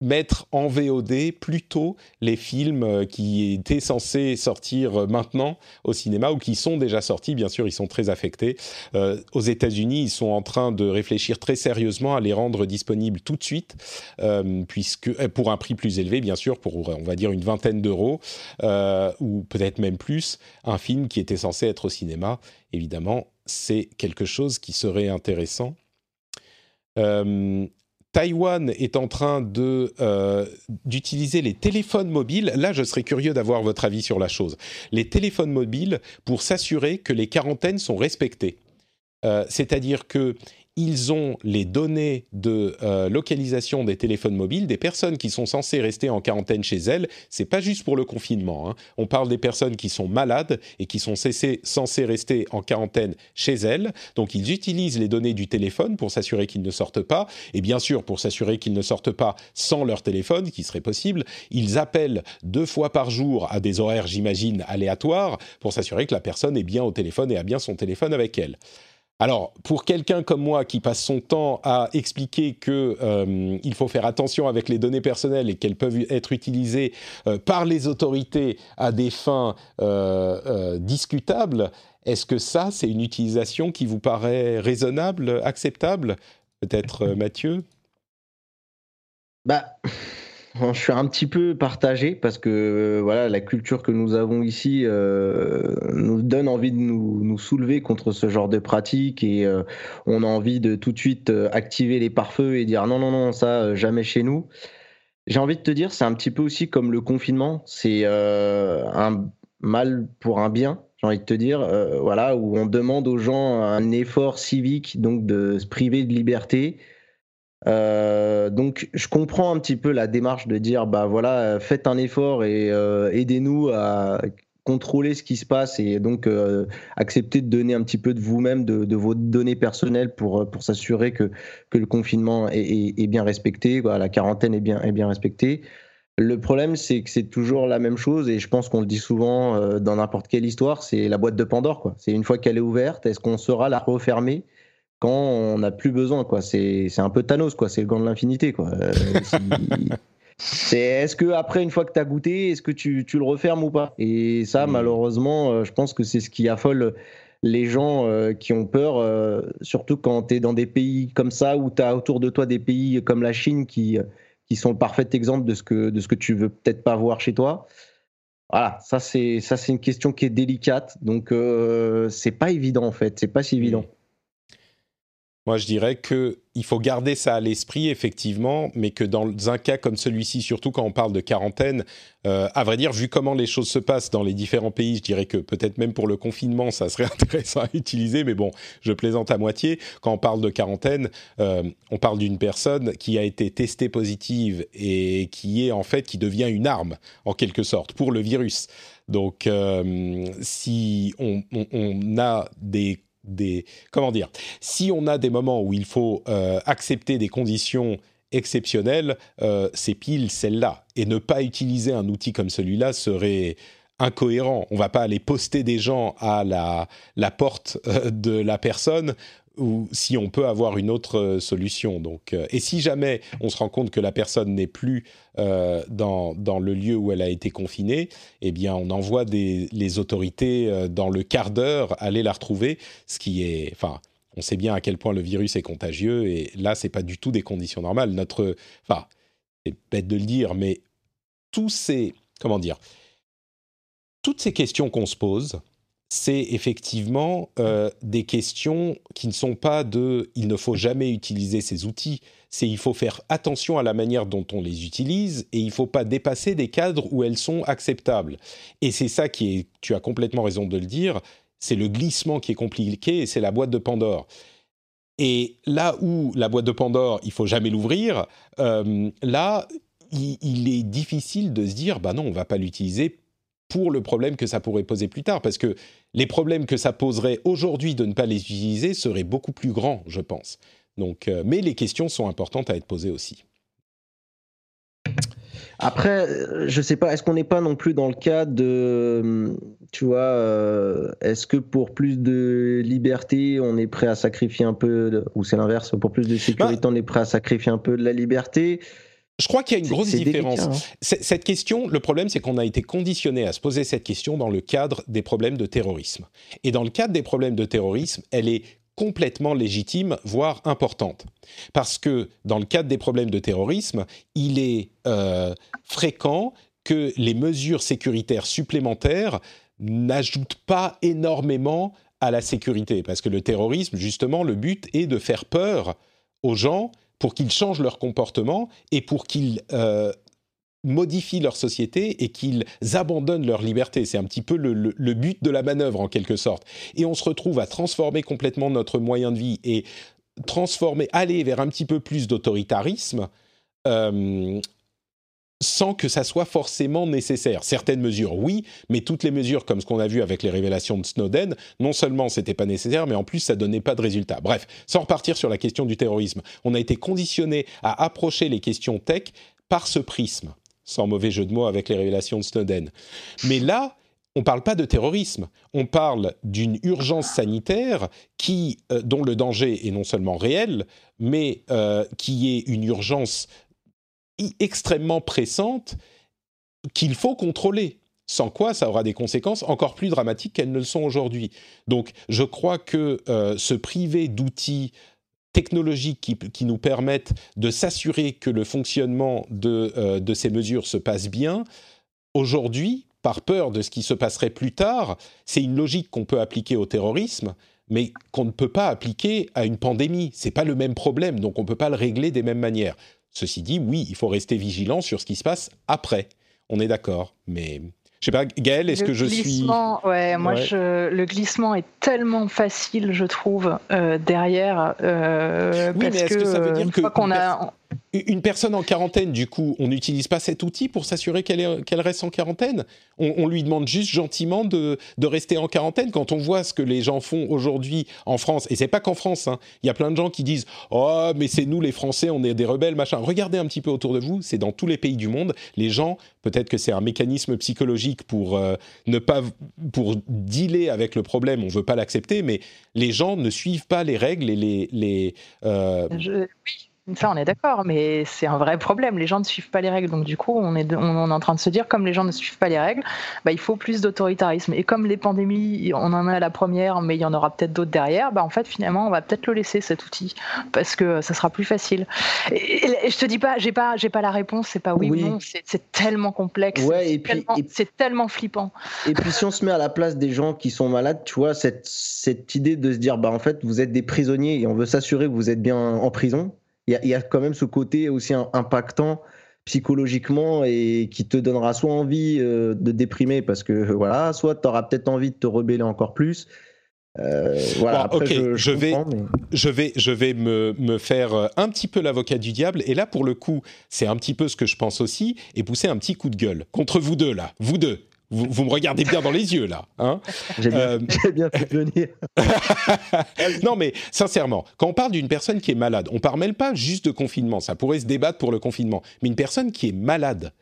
mettre en VOD plutôt les films euh, qui étaient censés sortir euh, maintenant au cinéma ou qui sont déjà sortis. Bien sûr, ils sont très affectés. Euh, aux États-Unis, ils sont en train de réfléchir très sérieusement à les rendre disponibles tout de suite, puisque pour un prix plus élevé, bien sûr, pour on va dire une vingtaine d'euros ou peut-être même plus, un film qui était censé être au cinéma. Évidemment, c'est quelque chose qui serait intéressant. Taïwan est en train euh, d'utiliser les téléphones mobiles. Là, je serais curieux d'avoir votre avis sur la chose. Les téléphones mobiles pour s'assurer que les quarantaines sont respectées. Euh, c'est-à-dire que ils ont les données de euh, localisation des téléphones mobiles des personnes qui sont censées rester en quarantaine chez elles. C'est pas juste pour le confinement. Hein. On parle des personnes qui sont malades et qui sont censées rester en quarantaine chez elles. Donc ils utilisent les données du téléphone pour s'assurer qu'ils ne sortent pas. Et bien sûr, pour s'assurer qu'ils ne sortent pas sans leur téléphone, qui serait possible, ils appellent deux fois par jour à des horaires, j'imagine, aléatoires pour s'assurer que la personne est bien au téléphone et a bien son téléphone avec elle. Alors, pour quelqu'un comme moi qui passe son temps à expliquer qu'il euh, faut faire attention avec les données personnelles et qu'elles peuvent être utilisées euh, par les autorités à des fins euh, discutables, est-ce que ça, c'est une utilisation qui vous paraît raisonnable, acceptable? Peut-être Mathieu? Bah, je suis un petit peu partagé parce que euh, voilà, la culture que nous avons ici euh, nous donne envie de nous, soulever contre ce genre de pratique et euh, on a envie de tout de suite activer les pare-feux et dire non, non, non, ça, jamais chez nous. J'ai envie de te dire, c'est un petit peu aussi comme le confinement, c'est un mal pour un bien, j'ai envie de te dire, voilà, où on demande aux gens un effort civique, donc de se priver de liberté euh, donc je comprends un petit peu la démarche de dire bah voilà faites un effort et euh, aidez-nous à contrôler ce qui se passe et donc euh, accepter de donner un petit peu de vous-même de, vos données personnelles pour pour s'assurer que que le confinement est, bien respecté la quarantaine est bien est bien respectée le problème, c'est que c'est toujours la même chose, et je pense qu'on le dit souvent dans n'importe quelle histoire, c'est la boîte de Pandore. Quoi. C'est une fois qu'elle est ouverte, est-ce qu'on saura la refermer? Quand on n'a plus besoin. quoi. C'est un peu Thanos, quoi. c'est le gant de l'infinité. quoi. Euh, c'est est-ce que après une fois que tu as goûté, est-ce que tu, tu, le refermes ou pas? Et ça, hmm. malheureusement, euh, je pense que c'est ce qui affole les gens euh, qui ont peur, surtout quand tu es dans des pays comme ça, où tu as autour de toi des pays comme la Chine qui, qui sont le parfait exemple de ce que, de ce que tu veux peut-être pas voir chez toi. voilà, ça c'est ça c'est une question qui est délicate, donc euh, c'est pas évident en fait, c'est pas si évident. Moi, je dirais qu'il faut garder ça à l'esprit, effectivement, mais que dans un cas comme celui-ci, surtout quand on parle de quarantaine, euh, à vrai dire, vu comment les choses se passent dans les différents pays, je dirais que peut-être même pour le confinement, ça serait intéressant à utiliser, mais bon, je plaisante à moitié. Quand on parle de quarantaine, euh, on parle d'une personne qui a été testée positive et qui est en fait, qui devient une arme, en quelque sorte, pour le virus. Donc, euh, si on, on a des des comment dire si on a des moments où il faut euh, accepter des conditions exceptionnelles euh, c'est pile celle-là. Et ne pas utiliser un outil comme celui-là serait incohérent. On va pas aller poster des gens à la, la porte euh, de la personne ou si on peut avoir une autre euh, solution. Donc, euh, et si jamais on se rend compte que la personne n'est plus euh, dans, dans, le lieu où elle a été confinée, eh bien, on envoie les autorités dans le quart d'heure aller la retrouver, ce qui est, enfin, on sait bien à quel point le virus est contagieux et là, c'est pas du tout des conditions normales. Notre, enfin, c'est bête de le dire, mais tous ces, comment dire, toutes ces questions qu'on se pose, c'est effectivement euh, des questions qui ne sont pas de il ne faut jamais utiliser ces outils, c'est il faut faire attention à la manière dont on les utilise et il ne faut pas dépasser des cadres où elles sont acceptables. Et c'est ça qui est, tu as complètement raison de le dire, c'est le glissement qui est compliqué et c'est la boîte de Pandore. Et là où la boîte de Pandore, il faut jamais l'ouvrir, euh, là, il, est difficile de se dire, bah non, on va pas l'utiliser pour le problème que ça pourrait poser plus tard, parce que les problèmes que ça poserait aujourd'hui de ne pas les utiliser seraient beaucoup plus grands, je pense. Donc, euh, mais les questions sont importantes à être posées aussi. Après, je sais pas, est-ce qu'on n'est pas non plus dans le cas de, tu vois, euh, est-ce que pour plus de liberté, on est prêt à sacrifier un peu, ou c'est l'inverse, pour plus de sécurité, bah on est prêt à sacrifier un peu de la liberté? Je crois qu'il y a une grosse différence. Hein. Cette question, le problème, c'est qu'on a été conditionné à se poser cette question dans le cadre des problèmes de terrorisme. Et dans le cadre des problèmes de terrorisme, elle est complètement légitime, voire importante. Parce que dans le cadre des problèmes de terrorisme, il est euh, fréquent que les mesures sécuritaires supplémentaires n'ajoutent pas énormément à la sécurité. Parce que le terrorisme, justement, le but est de faire peur aux gens pour qu'ils changent leur comportement et pour qu'ils euh, modifient leur société et qu'ils abandonnent leur liberté. C'est un petit peu le, but de la manœuvre en quelque sorte. Et on se retrouve à transformer complètement notre moyen de vie et transformer, aller vers un petit peu plus d'autoritarisme. Euh, sans que ça soit forcément nécessaire. Certaines mesures, oui, mais toutes les mesures, comme ce qu'on a vu avec les révélations de Snowden, non seulement c'était pas nécessaire, mais en plus ça donnait pas de résultats. Bref, sans repartir sur la question du terrorisme, on a été conditionné à approcher les questions tech par ce prisme, sans mauvais jeu de mots avec les révélations de Snowden. Mais là, on ne parle pas de terrorisme, on parle d'une urgence sanitaire qui, euh, dont le danger est non seulement réel, mais euh, qui est une urgence extrêmement pressante qu'il faut contrôler. Sans quoi, ça aura des conséquences encore plus dramatiques qu'elles ne le sont aujourd'hui. Donc, je crois que euh, se priver d'outils technologiques qui, nous permettent de s'assurer que le fonctionnement de, euh, de ces mesures se passe bien, aujourd'hui, par peur de ce qui se passerait plus tard, c'est une logique qu'on peut appliquer au terrorisme, mais qu'on ne peut pas appliquer à une pandémie. C'est pas le même problème, donc on ne peut pas le régler des mêmes manières. Ceci dit, oui, il faut rester vigilant sur ce qui se passe après. On est d'accord, mais je sais pas, Gaël, est-ce que je suis. Ouais, moi, Je, le glissement est tellement facile, je trouve, euh, derrière. Euh, oui, mais est-ce que, ça veut dire que. qu'on a une personne en quarantaine, du coup, on n'utilise pas cet outil pour s'assurer qu'elle reste en quarantaine? On, lui demande juste gentiment de, rester en quarantaine. Quand on voit ce que les gens font aujourd'hui en France, et c'est pas qu'en France, hein, il y a plein de gens qui disent « Oh, mais c'est nous les Français, on est des rebelles, machin ». Regardez un petit peu autour de vous, c'est dans tous les pays du monde. Les gens, peut-être que c'est un mécanisme psychologique pour euh, ne pas... pour dealer avec le problème, on veut pas l'accepter, mais les gens ne suivent pas les règles et les... les euh, Ça, on est d'accord, mais c'est un vrai problème. Les gens ne suivent pas les règles. Donc, du coup, on est, on est en train de se dire, comme les gens ne suivent pas les règles, bah, il faut plus d'autoritarisme. Et comme les pandémies, on en a la première, mais il y en aura peut-être d'autres derrière, bah, en fait, finalement, on va peut-être le laisser, cet outil, parce que ça sera plus facile. Et, je te dis pas, j'ai pas, j'ai pas la réponse, c'est pas oui, ou non, c'est tellement complexe. Ouais, et c'est tellement flippant. Et puis, si on se met à la place des gens qui sont malades, tu vois, cette, cette idée de se dire, bah, en fait, vous êtes des prisonniers et on veut s'assurer que vous êtes bien en prison il y, a quand même ce côté aussi impactant psychologiquement et qui te donnera soit envie euh, de déprimer parce que voilà, soit tu auras peut-être envie de te rebeller encore plus. Euh, voilà, après, je, vais, je vais, je vais me, me faire euh, un petit peu l'avocat du diable. Et là, pour le coup, c'est un petit peu ce que je pense aussi, et pousser un petit coup de gueule contre vous deux là, vous deux. Vous, me regardez bien dans les yeux là. Hein J'ai bien, euh... bien, fait venir. non mais sincèrement, quand on parle d'une personne qui est malade, on ne parle même pas juste de confinement, ça pourrait se débattre pour le confinement, mais une personne qui est malade,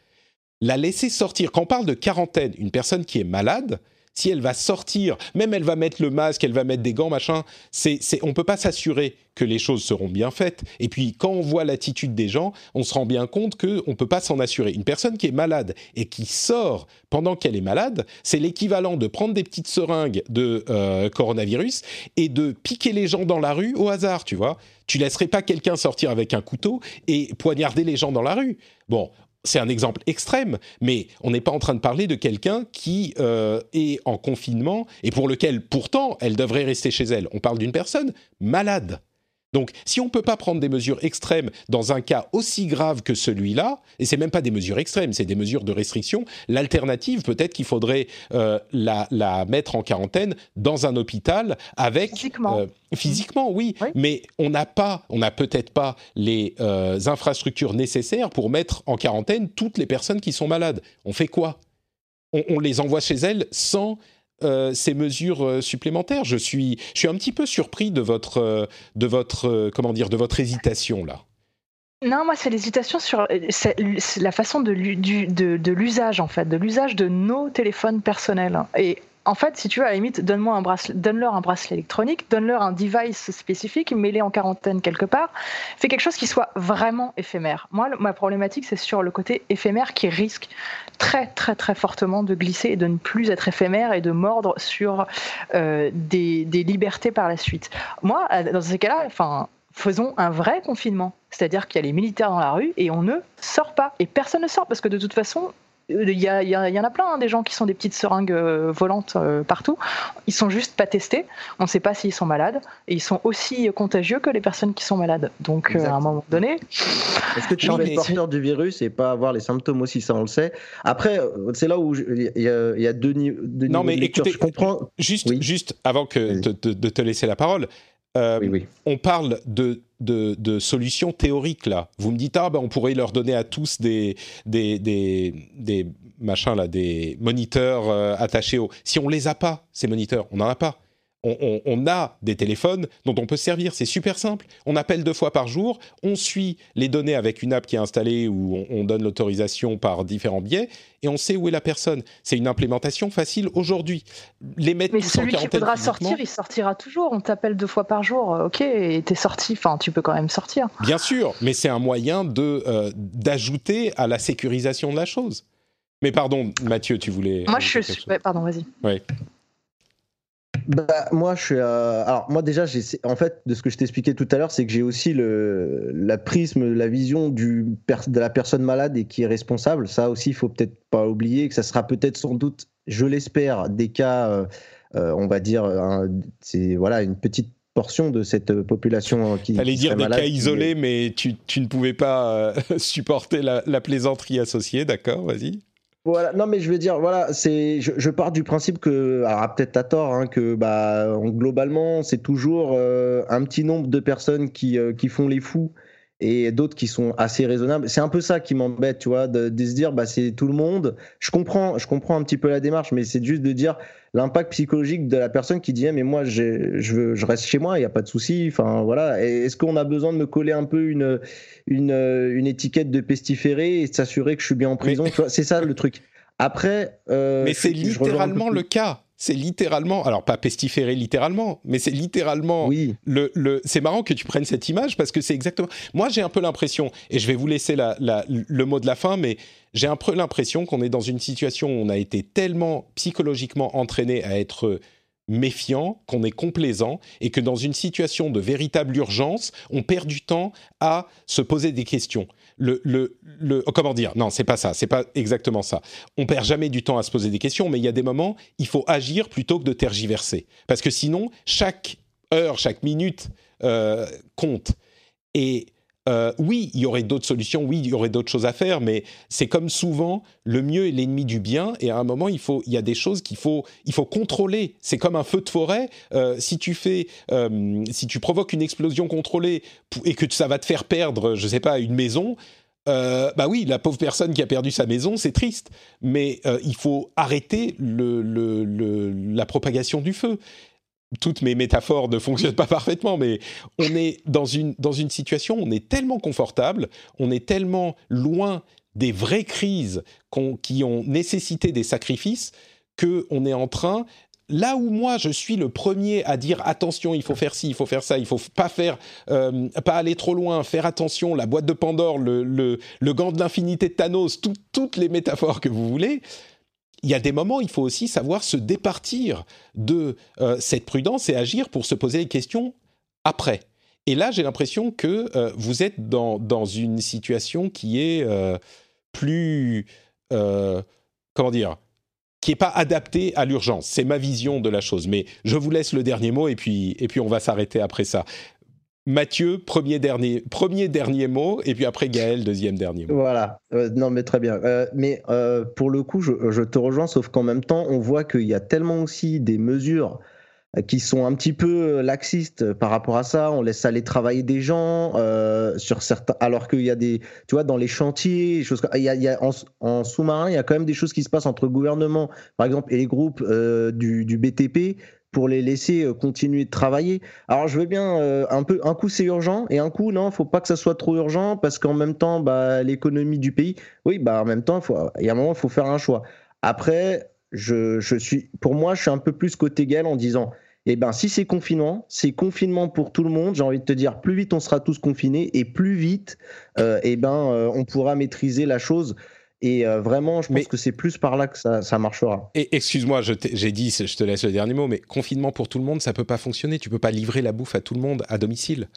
la laisser sortir, quand on parle de quarantaine, une personne qui est malade, si elle va sortir, même elle va mettre le masque, elle va mettre des gants, machin, c'est, c'est, on peut pas s'assurer que les choses seront bien faites. Et puis, quand on voit l'attitude des gens, on se rend bien compte qu'on ne peut pas s'en assurer. Une personne qui est malade et qui sort pendant qu'elle est malade, c'est l'équivalent de prendre des petites seringues de euh, coronavirus et de piquer les gens dans la rue au hasard, tu vois. Tu laisserais pas quelqu'un sortir avec un couteau et poignarder les gens dans la rue. Bon, c'est un exemple extrême, mais on n'est pas en train de parler de quelqu'un qui euh, est en confinement et pour lequel pourtant elle devrait rester chez elle. On parle d'une personne malade. Donc, si on ne peut pas prendre des mesures extrêmes dans un cas aussi grave que celui-là, et c'est même pas des mesures extrêmes, c'est des mesures de restriction, l'alternative, peut-être qu'il faudrait euh, la, mettre en quarantaine dans un hôpital avec physiquement, euh, physiquement oui, mais on n'a pas, on n'a peut-être pas les euh, infrastructures nécessaires pour mettre en quarantaine toutes les personnes qui sont malades. On fait quoi? On, les envoie chez elles sans euh, ces mesures euh, supplémentaires. Je suis, je suis un petit peu surpris de votre, euh, de votre, comment dire, de votre hésitation là. Non, moi, c'est l'hésitation sur la façon de, l'usage, en fait, de l'usage de nos téléphones personnels. Et en fait, si tu veux, à la limite, donne-moi un bracelet, donne-leur un bracelet électronique, donne-leur un device spécifique, mets-les en quarantaine quelque part, fais quelque chose qui soit vraiment éphémère. Moi, ma problématique, c'est sur le côté éphémère qui risque très, très, très fortement de glisser et de ne plus être éphémère et de mordre sur euh, des, des libertés par la suite. Moi, dans ces cas-là, enfin, faisons un vrai confinement. C'est-à-dire qu'il y a les militaires dans la rue et on ne sort pas. Et personne ne sort parce que de toute façon, il y, y, en a plein, hein, des gens qui sont des petites seringues euh, volantes euh, partout. Ils sont juste pas testés. On ne sait pas s'ils sont malades. Et ils sont aussi contagieux que les personnes qui sont malades. Donc, euh, à un moment donné. Est-ce que tu es porteur du virus et pas avoir les symptômes aussi Ça, on le sait. Après, c'est là où il y, a deux, niveaux. Non, mais écoutez, je comprends. Juste, juste avant que de, te laisser la parole, on parle de de, solutions théoriques là. Vous me dites ah ben on pourrait leur donner à tous des des, des, machins là, des moniteurs euh, attachés au. Si on les a pas ces moniteurs, on n'en a pas on, a des téléphones dont on peut se servir. C'est super simple. On appelle deux fois par jour, on suit les données avec une app qui est installée où on, donne l'autorisation par différents biais et on sait où est la personne. C'est une implémentation facile aujourd'hui. Les mettre Mais celui qui voudra sortir, il sortira toujours. On t'appelle deux fois par jour, ok, et t'es sorti. Enfin, tu peux quand même sortir. Bien sûr, mais c'est un moyen de euh, d'ajouter à la sécurisation de la chose. Mais pardon, Mathieu, tu voulais. Moi, je suis. pardon, vas-y. Oui bah, moi, je suis. Euh, alors, moi, déjà, en fait, de ce que je t'expliquais tout à l'heure, c'est que j'ai aussi le la prisme, la vision du de la personne malade et qui est responsable. Ça aussi, il faut peut-être pas oublier que ça sera peut-être sans doute, je l'espère, des cas, euh, euh, on va dire, c'est voilà une petite portion de cette population qui. Allez dire des cas isolés, mais tu, tu, ne pouvais pas supporter la, la plaisanterie associée, d'accord Vas-y. Voilà, non mais je veux dire, voilà, c'est, je, pars du principe que, alors peut-être à tort, hein, que bah, globalement c'est toujours euh, un petit nombre de personnes qui, euh, qui font les fous et d'autres qui sont assez raisonnables. C'est un peu ça qui m'embête, tu vois, de, se dire bah c'est tout le monde. Je comprends, je comprends un petit peu la démarche, mais c'est juste de dire l'impact psychologique de la personne qui dit mais moi je, veux, je reste chez moi, il y a pas de souci. Enfin voilà, est-ce qu'on a besoin de me coller un peu une une, une étiquette de pestiféré et s'assurer que je suis bien en prison C'est ça le truc. Après, euh, mais c'est littéralement le cas. C'est littéralement, alors pas pestiféré littéralement, mais c'est littéralement. Oui. Le, le, c'est marrant que tu prennes cette image parce que c'est exactement. Moi, j'ai un peu l'impression, et je vais vous laisser la, le mot de la fin, mais j'ai un peu l'impression qu'on est dans une situation où on a été tellement psychologiquement entraîné à être méfiant, qu'on est complaisant et que dans une situation de véritable urgence, on perd du temps à se poser des questions. Le, le comment dire? Non, c'est pas ça. C'est pas exactement ça. On perd jamais du temps à se poser des questions, mais il y a des moments, il faut agir plutôt que de tergiverser, parce que sinon, chaque heure, chaque minute euh, compte. Et euh, oui, il y aurait d'autres solutions, oui, il y aurait d'autres choses à faire, mais c'est comme souvent, le mieux est l'ennemi du bien, et à un moment, il, faut, il y a des choses qu'il faut, il faut contrôler. C'est comme un feu de forêt, euh, si, tu fais, euh, si tu provoques une explosion contrôlée et que ça va te faire perdre, je ne sais pas, une maison, bah oui, la pauvre personne qui a perdu sa maison, c'est triste, mais il faut arrêter la propagation du feu toutes mes métaphores ne fonctionnent pas parfaitement, mais on est dans une, dans une situation, on est tellement confortable, on est tellement loin des vraies crises qui ont nécessité des sacrifices, qu'on est en train là où moi je suis le premier à dire attention, il faut faire ci, il faut faire ça, il faut pas faire, euh, pas aller trop loin, faire attention, la boîte de Pandore, le, le, gant de l'infinité de Thanos, toutes les métaphores que vous voulez, il y a des moments, il faut aussi savoir se départir de euh, cette prudence et agir pour se poser les questions après. Et là, j'ai l'impression que euh, vous êtes dans, dans, une situation qui est euh, plus... comment dire qui n'est pas adaptée à l'urgence. C'est ma vision de la chose. Mais je vous laisse le dernier mot et puis, et puis on va s'arrêter après ça. Mathieu, premier dernier, premier dernier mot, et puis après Gaël, deuxième dernier mot. Voilà, euh, non mais très bien. Euh, mais euh, pour le coup, je, te rejoins, sauf qu'en même temps, on voit qu'il y a tellement aussi des mesures qui sont un petit peu laxistes par rapport à ça. On laisse aller travailler des gens sur certains, alors qu'il y a des, tu vois, dans les chantiers, il y a, en, sous-marin, il y a quand même des choses qui se passent entre le gouvernement, par exemple, et les groupes du BTP pour les laisser euh, continuer de travailler. Alors je veux bien euh, un peu un coup c'est urgent et un coup non, faut pas que ça soit trop urgent parce qu'en même temps bah l'économie du pays, oui bah en même temps faut, il y a un moment faut faire un choix. Après je, je, suis pour moi je suis un peu plus côté égal en disant eh ben si c'est confinement, c'est confinement pour tout le monde. J'ai envie de te dire plus vite on sera tous confinés et plus vite euh, eh ben on pourra maîtriser la chose. Et euh, vraiment, je pense que c'est plus par là que ça, marchera. Et excuse-moi, j'ai dit, je te laisse le dernier mot, mais confinement pour tout le monde, ça peut pas fonctionner. Tu peux pas livrer la bouffe à tout le monde à domicile.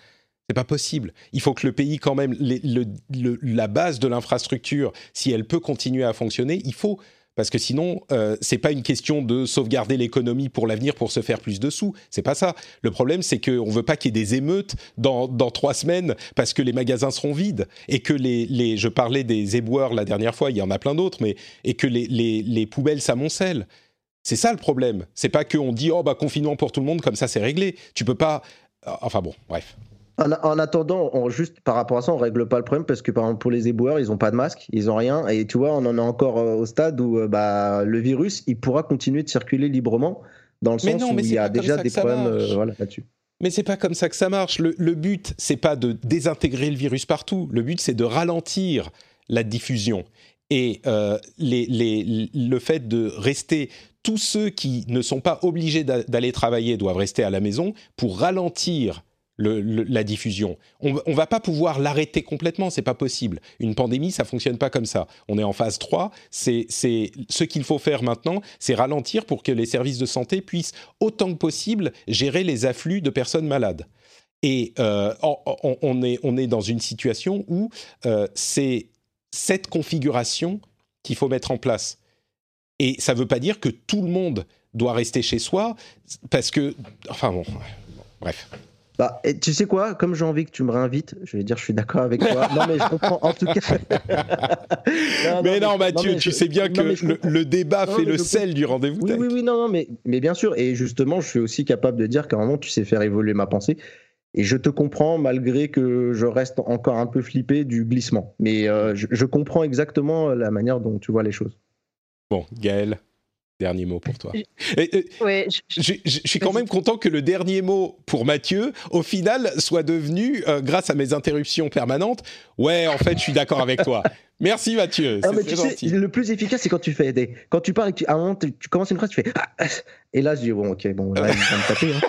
C'est pas possible. Il faut que le pays, quand même, la base de l'infrastructure, si elle peut continuer à fonctionner, il faut parce que sinon, euh, c'est pas une question de sauvegarder l'économie pour l'avenir pour se faire plus de sous. C'est pas ça. Le problème, c'est qu'on veut pas qu'il y ait des émeutes dans, dans, trois semaines parce que les magasins seront vides et que les, les je parlais des éboueurs la dernière fois, il y en a plein d'autres, mais et que les, les, les poubelles s'amoncellent. C'est ça le problème. C'est pas qu'on dit oh bah confinement pour tout le monde comme ça c'est réglé. Tu peux pas. Enfin bon, bref. En, attendant, on, juste par rapport à ça, on règle pas le problème parce que par exemple pour les éboueurs, ils ont pas de masque, ils ont rien, et tu vois, on en est encore euh, au stade où euh, bah, le virus, il pourra continuer de circuler librement dans le sens où il y a déjà des problèmes euh, là-dessus. Mais c'est pas comme ça que ça marche. Le, le but, c'est pas de désintégrer le virus partout. Le but, c'est de ralentir la diffusion. Et les, les, le fait de rester tous ceux qui ne sont pas obligés d'aller travailler doivent rester à la maison pour ralentir la diffusion. On ne va pas pouvoir l'arrêter complètement, c'est pas possible. Une pandémie, ça fonctionne pas comme ça. On est en phase 3, c'est ce qu'il faut faire maintenant, c'est ralentir pour que les services de santé puissent autant que possible gérer les afflux de personnes malades. Et euh, on, est, dans une situation où euh, c'est cette configuration qu'il faut mettre en place. Et ça ne veut pas dire que tout le monde doit rester chez soi, parce que... Enfin bon, bref. Bah, et tu sais quoi Comme j'ai envie que tu me réinvites, je vais dire je suis d'accord avec toi. non, mais je comprends. En tout cas. mais non, Mathieu, tu sais bien que le, débat fait le sel du rendez-vous. Oui, oui, oui, non, non, mais, mais bien sûr. Et justement, je suis aussi capable de dire qu'à un moment, tu sais faire évoluer ma pensée. Et je te comprends malgré que je reste encore un peu flippé du glissement. Mais euh, je, je comprends exactement la manière dont tu vois les choses. Bon, Gaël Dernier mot pour toi. je, suis quand même content que le dernier mot pour Mathieu, au final, soit devenu, euh, grâce à mes interruptions permanentes, ouais, en fait, je suis d'accord avec toi. Merci Mathieu. le plus efficace, c'est quand tu fais des. Quand tu parles, tu, à un moment, tu, commences une phrase, tu fais. Ah, ah, et là, je dis, bon, ok, bon, là, il va me taper. Hein.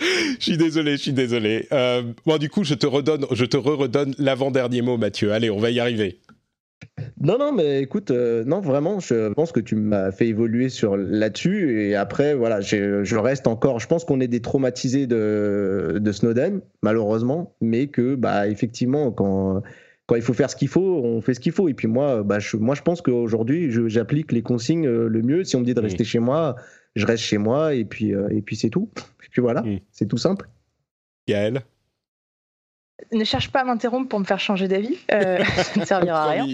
je suis désolé, je suis désolé. Euh, bon, du coup, je te redonne, je te redonne l'avant-dernier mot, Mathieu. Allez, on va y arriver. Non, non, mais écoute, euh, non, vraiment, je pense que tu m'as fait évoluer sur là-dessus. Et après, voilà, je reste encore. Je pense qu'on est des traumatisés de, de Snowden, malheureusement, mais que, bah, effectivement, quand quand il faut faire ce qu'il faut, on fait ce qu'il faut. Et puis moi, bah, je, moi, je pense qu'aujourd'hui, j'applique les consignes euh, le mieux. Si on me dit de rester chez moi, je reste chez moi et puis, euh, et puis c'est tout. Et puis voilà, c'est tout simple. Gaël? Ne cherche pas à m'interrompre pour me faire changer d'avis, euh, ça ne servira à rien.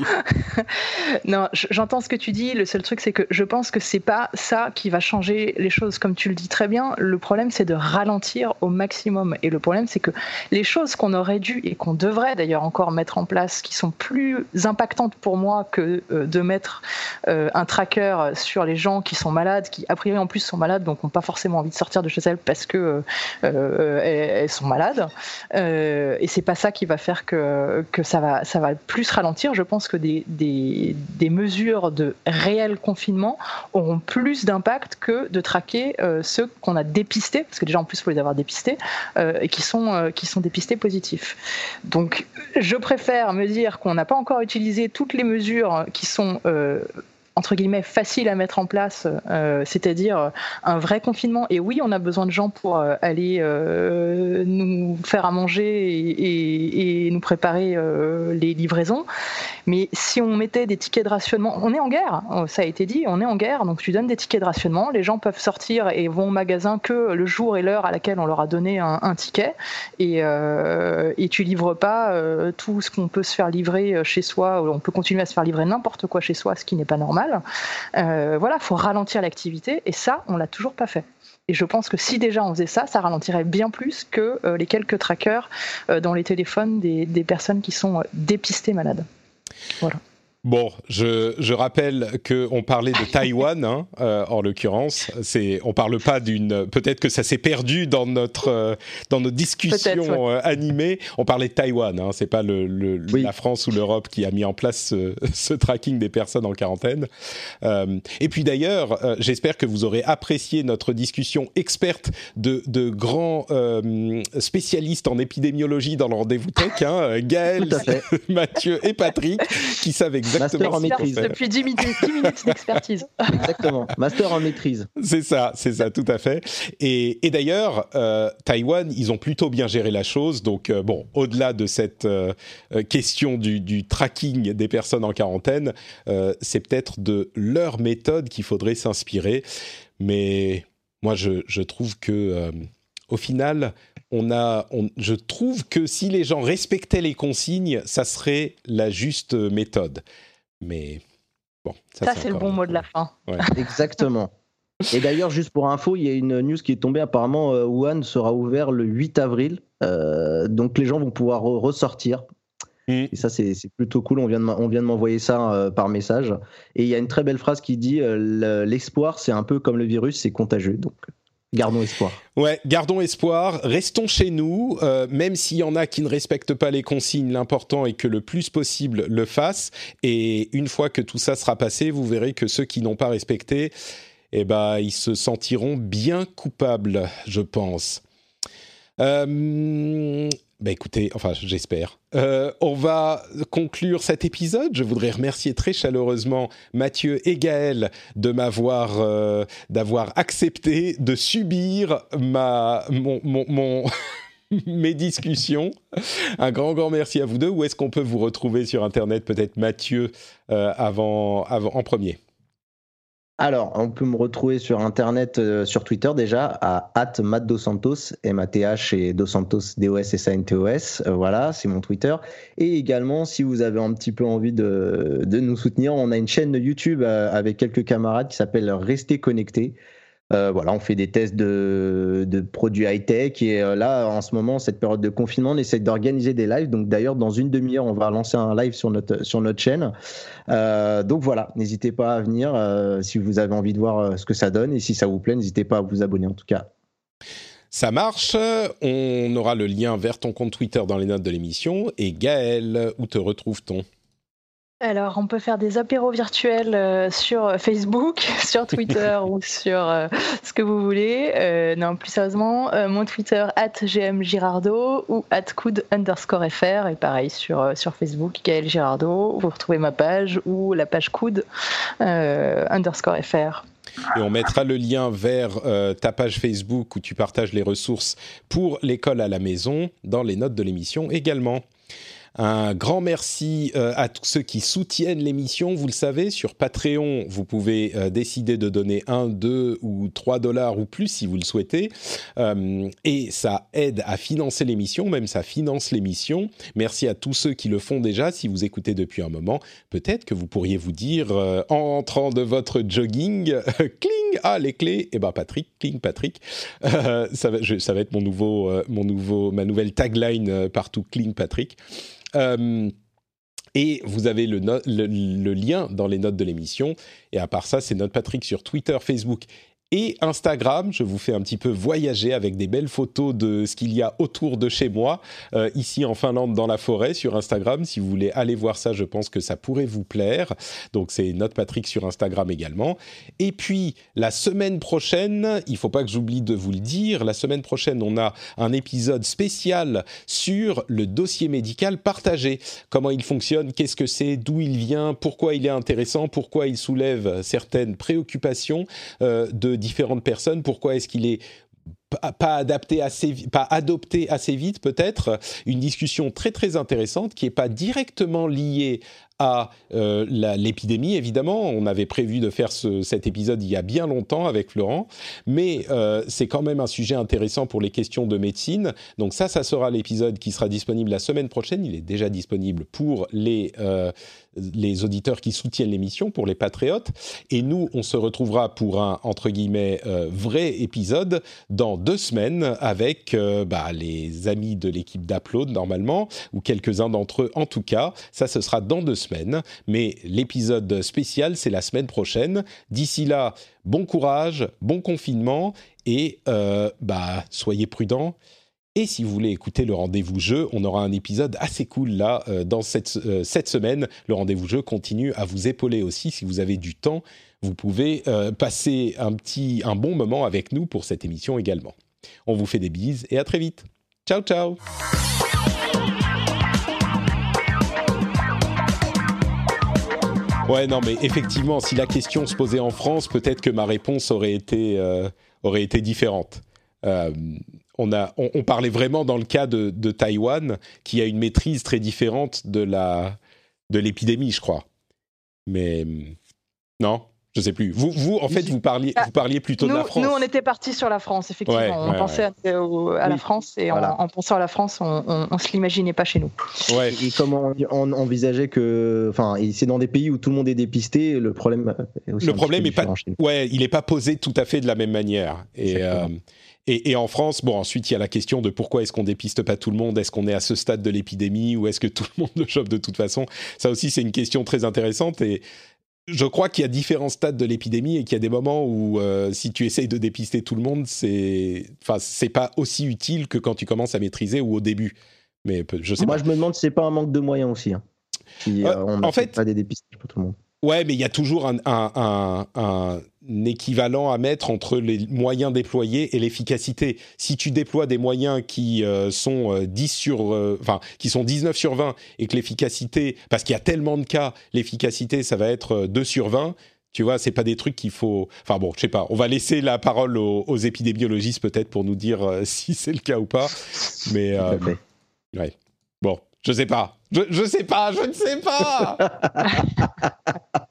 non, j'entends ce que tu dis. Le seul truc, c'est que je pense que c'est pas ça qui va changer les choses, comme tu le dis très bien. Le problème, c'est de ralentir au maximum. Et le problème, c'est que les choses qu'on aurait dû et qu'on devrait d'ailleurs encore mettre en place, qui sont plus impactantes pour moi que euh, de mettre euh, un tracker sur les gens qui sont malades, qui a priori en plus sont malades, donc n'ont pas forcément envie de sortir de chez elles parce que elles, sont malades. et c'est pas ça qui va faire que, ça, va, ça va plus ralentir. Je pense que des, mesures de réel confinement auront plus d'impact que de traquer euh, ceux qu'on a dépistés, parce que déjà en plus il faut les avoir dépistés, euh, et euh, qui sont dépistés positifs. Donc je préfère me dire qu'on n'a pas encore utilisé toutes les mesures qui sont entre guillemets facile à mettre en place, euh, c'est-à-dire un vrai confinement. Et oui, on a besoin de gens pour euh, aller euh, nous faire à manger et, nous préparer les livraisons. Mais si on mettait des tickets de rationnement, on est en guerre, ça a été dit, on est en guerre, donc tu donnes des tickets de rationnement, les gens peuvent sortir et vont au magasin que le jour et l'heure à laquelle on leur a donné un, ticket, et, et tu livres pas tout ce qu'on peut se faire livrer chez soi, on peut continuer à se faire livrer n'importe quoi chez soi, ce qui n'est pas normal. Euh, voilà, faut ralentir l'activité et ça, on l'a toujours pas fait. Et je pense que si déjà on faisait ça, ça ralentirait bien plus que euh, les quelques trackers euh, dans les téléphones des personnes qui sont dépistées malades. Voilà. Bon, je, je rappelle que on parlait de Taïwan, hein, euh, en l'occurrence. C'est, on parle pas d'une. Peut-être que ça s'est perdu dans notre euh, dans nos discussions euh, animées. On parlait de Taïwan. Hein, c'est pas le, le la France ou l'Europe qui a mis en place ce, ce, tracking des personnes en quarantaine. Euh, et puis d'ailleurs, j'espère que vous aurez apprécié notre discussion experte de, de grands spécialistes en épidémiologie dans le rendez-vous tech. Hein, Gaël, Mathieu et Patrick, qui savent exactement Master en maîtrise. Depuis 10 minutes, d'expertise. Exactement. Master en maîtrise. C'est ça, c'est ça, tout à fait. Et, et d'ailleurs, euh, Taïwan, ils ont plutôt bien géré la chose. Donc, euh, bon, au-delà de cette euh, question du, du, tracking des personnes en quarantaine, c'est peut-être de leur méthode qu'il faudrait s'inspirer. Mais moi, je, je trouve que, au final, on a, je trouve que si les gens respectaient les consignes, ça serait la juste méthode. Mais bon, ça, c'est le bon mot de la fin. Exactement. Et d'ailleurs, juste pour info, il y a une news qui est tombée. Apparemment, euh, Wuhan sera ouvert le 8 avril. Euh, donc les gens vont pouvoir ressortir. Mm. Et ça, c'est plutôt cool. On vient de m'envoyer ça euh, par message. Et il y a une très belle phrase qui dit L'espoir, c'est un peu comme le virus, c'est contagieux. Donc Gardons espoir. Ouais, gardons espoir. Restons chez nous, euh, même s'il y en a qui ne respectent pas les consignes. L'important est que le plus possible le fassent. Et une fois que tout ça sera passé, vous verrez que ceux qui n'ont pas respecté, eh ben, ils se sentiront bien coupables, je pense. Euh, bah écoutez, enfin j'espère. Euh, on va conclure cet épisode. Je voudrais remercier très chaleureusement Mathieu et Gaël de m'avoir, euh, d'avoir accepté de subir ma, mon, mon, mes discussions. Un grand, grand merci à vous deux. Où est-ce qu'on peut vous retrouver sur Internet? Peut-être Mathieu euh, avant, avant, en premier. Alors, on peut me retrouver sur Internet, euh, sur Twitter déjà, à @matt_dos_santos, M-A-T-H et dos santos, D-O-S-S-A-N-T-O-S. Euh, voilà, c'est mon Twitter. Et également, si vous avez un petit peu envie de, de nous soutenir, on a une chaîne YouTube euh, avec quelques camarades qui s'appelle Rester Connecté. Euh, voilà, on fait des tests de, produits high-tech et euh, là, en ce moment, cette période de confinement, on essaie d'organiser des lives. Donc d'ailleurs, dans une demi-heure, on va lancer un live sur notre, sur notre chaîne. Euh, donc voilà, n'hésitez pas à venir si vous avez envie de voir ce que ça donne et si ça vous plaît, n'hésitez pas à vous abonner en tout cas. Ça marche. On aura le lien vers ton compte Twitter dans les notes de l'émission. Et Gaël, où te retrouve-t-on? Alors, on peut faire des apéros virtuels euh, sur Facebook, sur Twitter ou sur euh, ce que vous voulez. Euh, non, plus sérieusement, mon Twitter, gmgirardo ou at underscore fr. Et pareil, sur, sur Facebook, Gaël Girardo. Vous retrouvez ma page ou la page coud underscore fr. Et on mettra le lien vers ta page Facebook où tu partages les ressources pour l'école à la maison dans les notes de l'émission également. Un grand merci euh, à tous ceux qui soutiennent l'émission. Vous le savez, sur Patreon, vous pouvez euh, décider de donner 1, 2 ou 3 dollars ou plus si vous le souhaitez. Euh, et ça aide à financer l'émission, même ça finance l'émission. Merci à tous ceux qui le font déjà. Si vous écoutez depuis un moment, peut-être que vous pourriez vous dire, en entrant de votre jogging, cling, ah les clés, eh ben Patrick, cling Patrick. ça, va, ça va être mon nouveau, mon nouveau, ma nouvelle tagline partout, cling Patrick. Euh, et vous avez le, le, lien dans les notes de l'émission. Et à part ça, c'est notre Patrick sur Twitter, Facebook et Instagram. Je vous fais un petit peu voyager avec des belles photos de ce qu'il y a autour de chez moi, euh, ici en Finlande, dans la forêt, sur Instagram. Si vous voulez aller voir ça, je pense que ça pourrait vous plaire. Donc c'est Note Patrick sur Instagram également. Et puis la semaine prochaine, il faut pas que j'oublie de vous le dire, la semaine prochaine, on a un épisode spécial sur le dossier médical partagé. Comment il fonctionne, qu'est-ce que c'est, d'où il vient, pourquoi il est intéressant, pourquoi il soulève certaines préoccupations euh, de différentes personnes. Pourquoi est-ce qu'il est pas adapté assez, pas adopté assez vite peut-être, une discussion très très intéressante qui n'est pas directement liée à euh, l'épidémie, évidemment. On avait prévu de faire cet épisode il y a bien longtemps avec Florent, mais euh, c'est quand même un sujet intéressant pour les questions de médecine. Donc ça, ça sera l'épisode qui sera disponible la semaine prochaine. Il est déjà disponible pour les, euh, les auditeurs qui soutiennent l'émission, pour les patriotes. Et nous, on se retrouvera pour un, entre guillemets, vrai épisode dans deux semaines avec bah, les amis de l'équipe d'Upload, normalement, ou quelques-uns d'entre eux en tout cas. Ça, ce sera dans deux semaines semaine, mais l'épisode spécial, c'est la semaine prochaine. D'ici là, bon courage, bon confinement et euh, bah, soyez prudents. Et si vous voulez écouter le rendez-vous jeu, on aura un épisode assez cool là euh, dans cette, euh, cette semaine. Le rendez-vous jeu continue à vous épauler aussi si vous avez du temps. Vous pouvez passer un petit, un bon moment avec nous pour cette émission également. On vous fait des bises et à très vite. Ciao ciao. Ouais, non, mais effectivement, si la question se posait en France, peut-être que ma réponse aurait été, euh, aurait été différente. On, a, on, parlait vraiment dans le cas de, de, Taïwan, qui a une maîtrise très différente de la de l'épidémie, je crois. Mais non, je sais plus. Vous, vous en fait, vous parliez, ah, vous parliez plutôt de la France. Nous, on était parti sur la France, effectivement. on pensait à, la France et en, pensant à la France, on, ne se l'imaginait pas chez nous. Ouais. Et, comme on, envisageait que, enfin, c'est dans des pays où tout le monde est dépisté, le problème. le problème est pas, ouais, il n'est pas posé tout à fait de la même manière. Euh, et, et, en France, bon, ensuite, il y a la question de pourquoi est-ce qu'on dépiste pas tout le monde? Est-ce qu'on est à ce stade de l'épidémie ou est-ce que tout le monde le chope de toute façon? Ça aussi, c'est une question très intéressante et je crois qu'il y a différents stades de l'épidémie et qu'il y a des moments où euh, si tu essayes de dépister tout le monde, c'est enfin c'est pas aussi utile que quand tu commences à maîtriser ou au début. Mais je sais Moi, je me demande si c'est pas un manque de moyens aussi. Hein. Euh, on en fait, pas des dépistages pour tout le monde. Ouais, mais il y a toujours un, équivalent à mettre entre les moyens déployés et l'efficacité. Si tu déploies des moyens qui euh, sont 10 euh, sur, euh, enfin, qui sont 19 sur 20 et que l'efficacité, parce qu'il y a tellement de cas, l'efficacité, ça va être 2 sur 20. Tu vois, c'est pas des trucs qu'il faut. Enfin bon, je sais pas. On va laisser la parole aux, aux épidémiologistes peut-être pour nous dire si c'est le cas ou pas. Mais ouais. Je sais pas. Je, sais pas, je ne sais pas.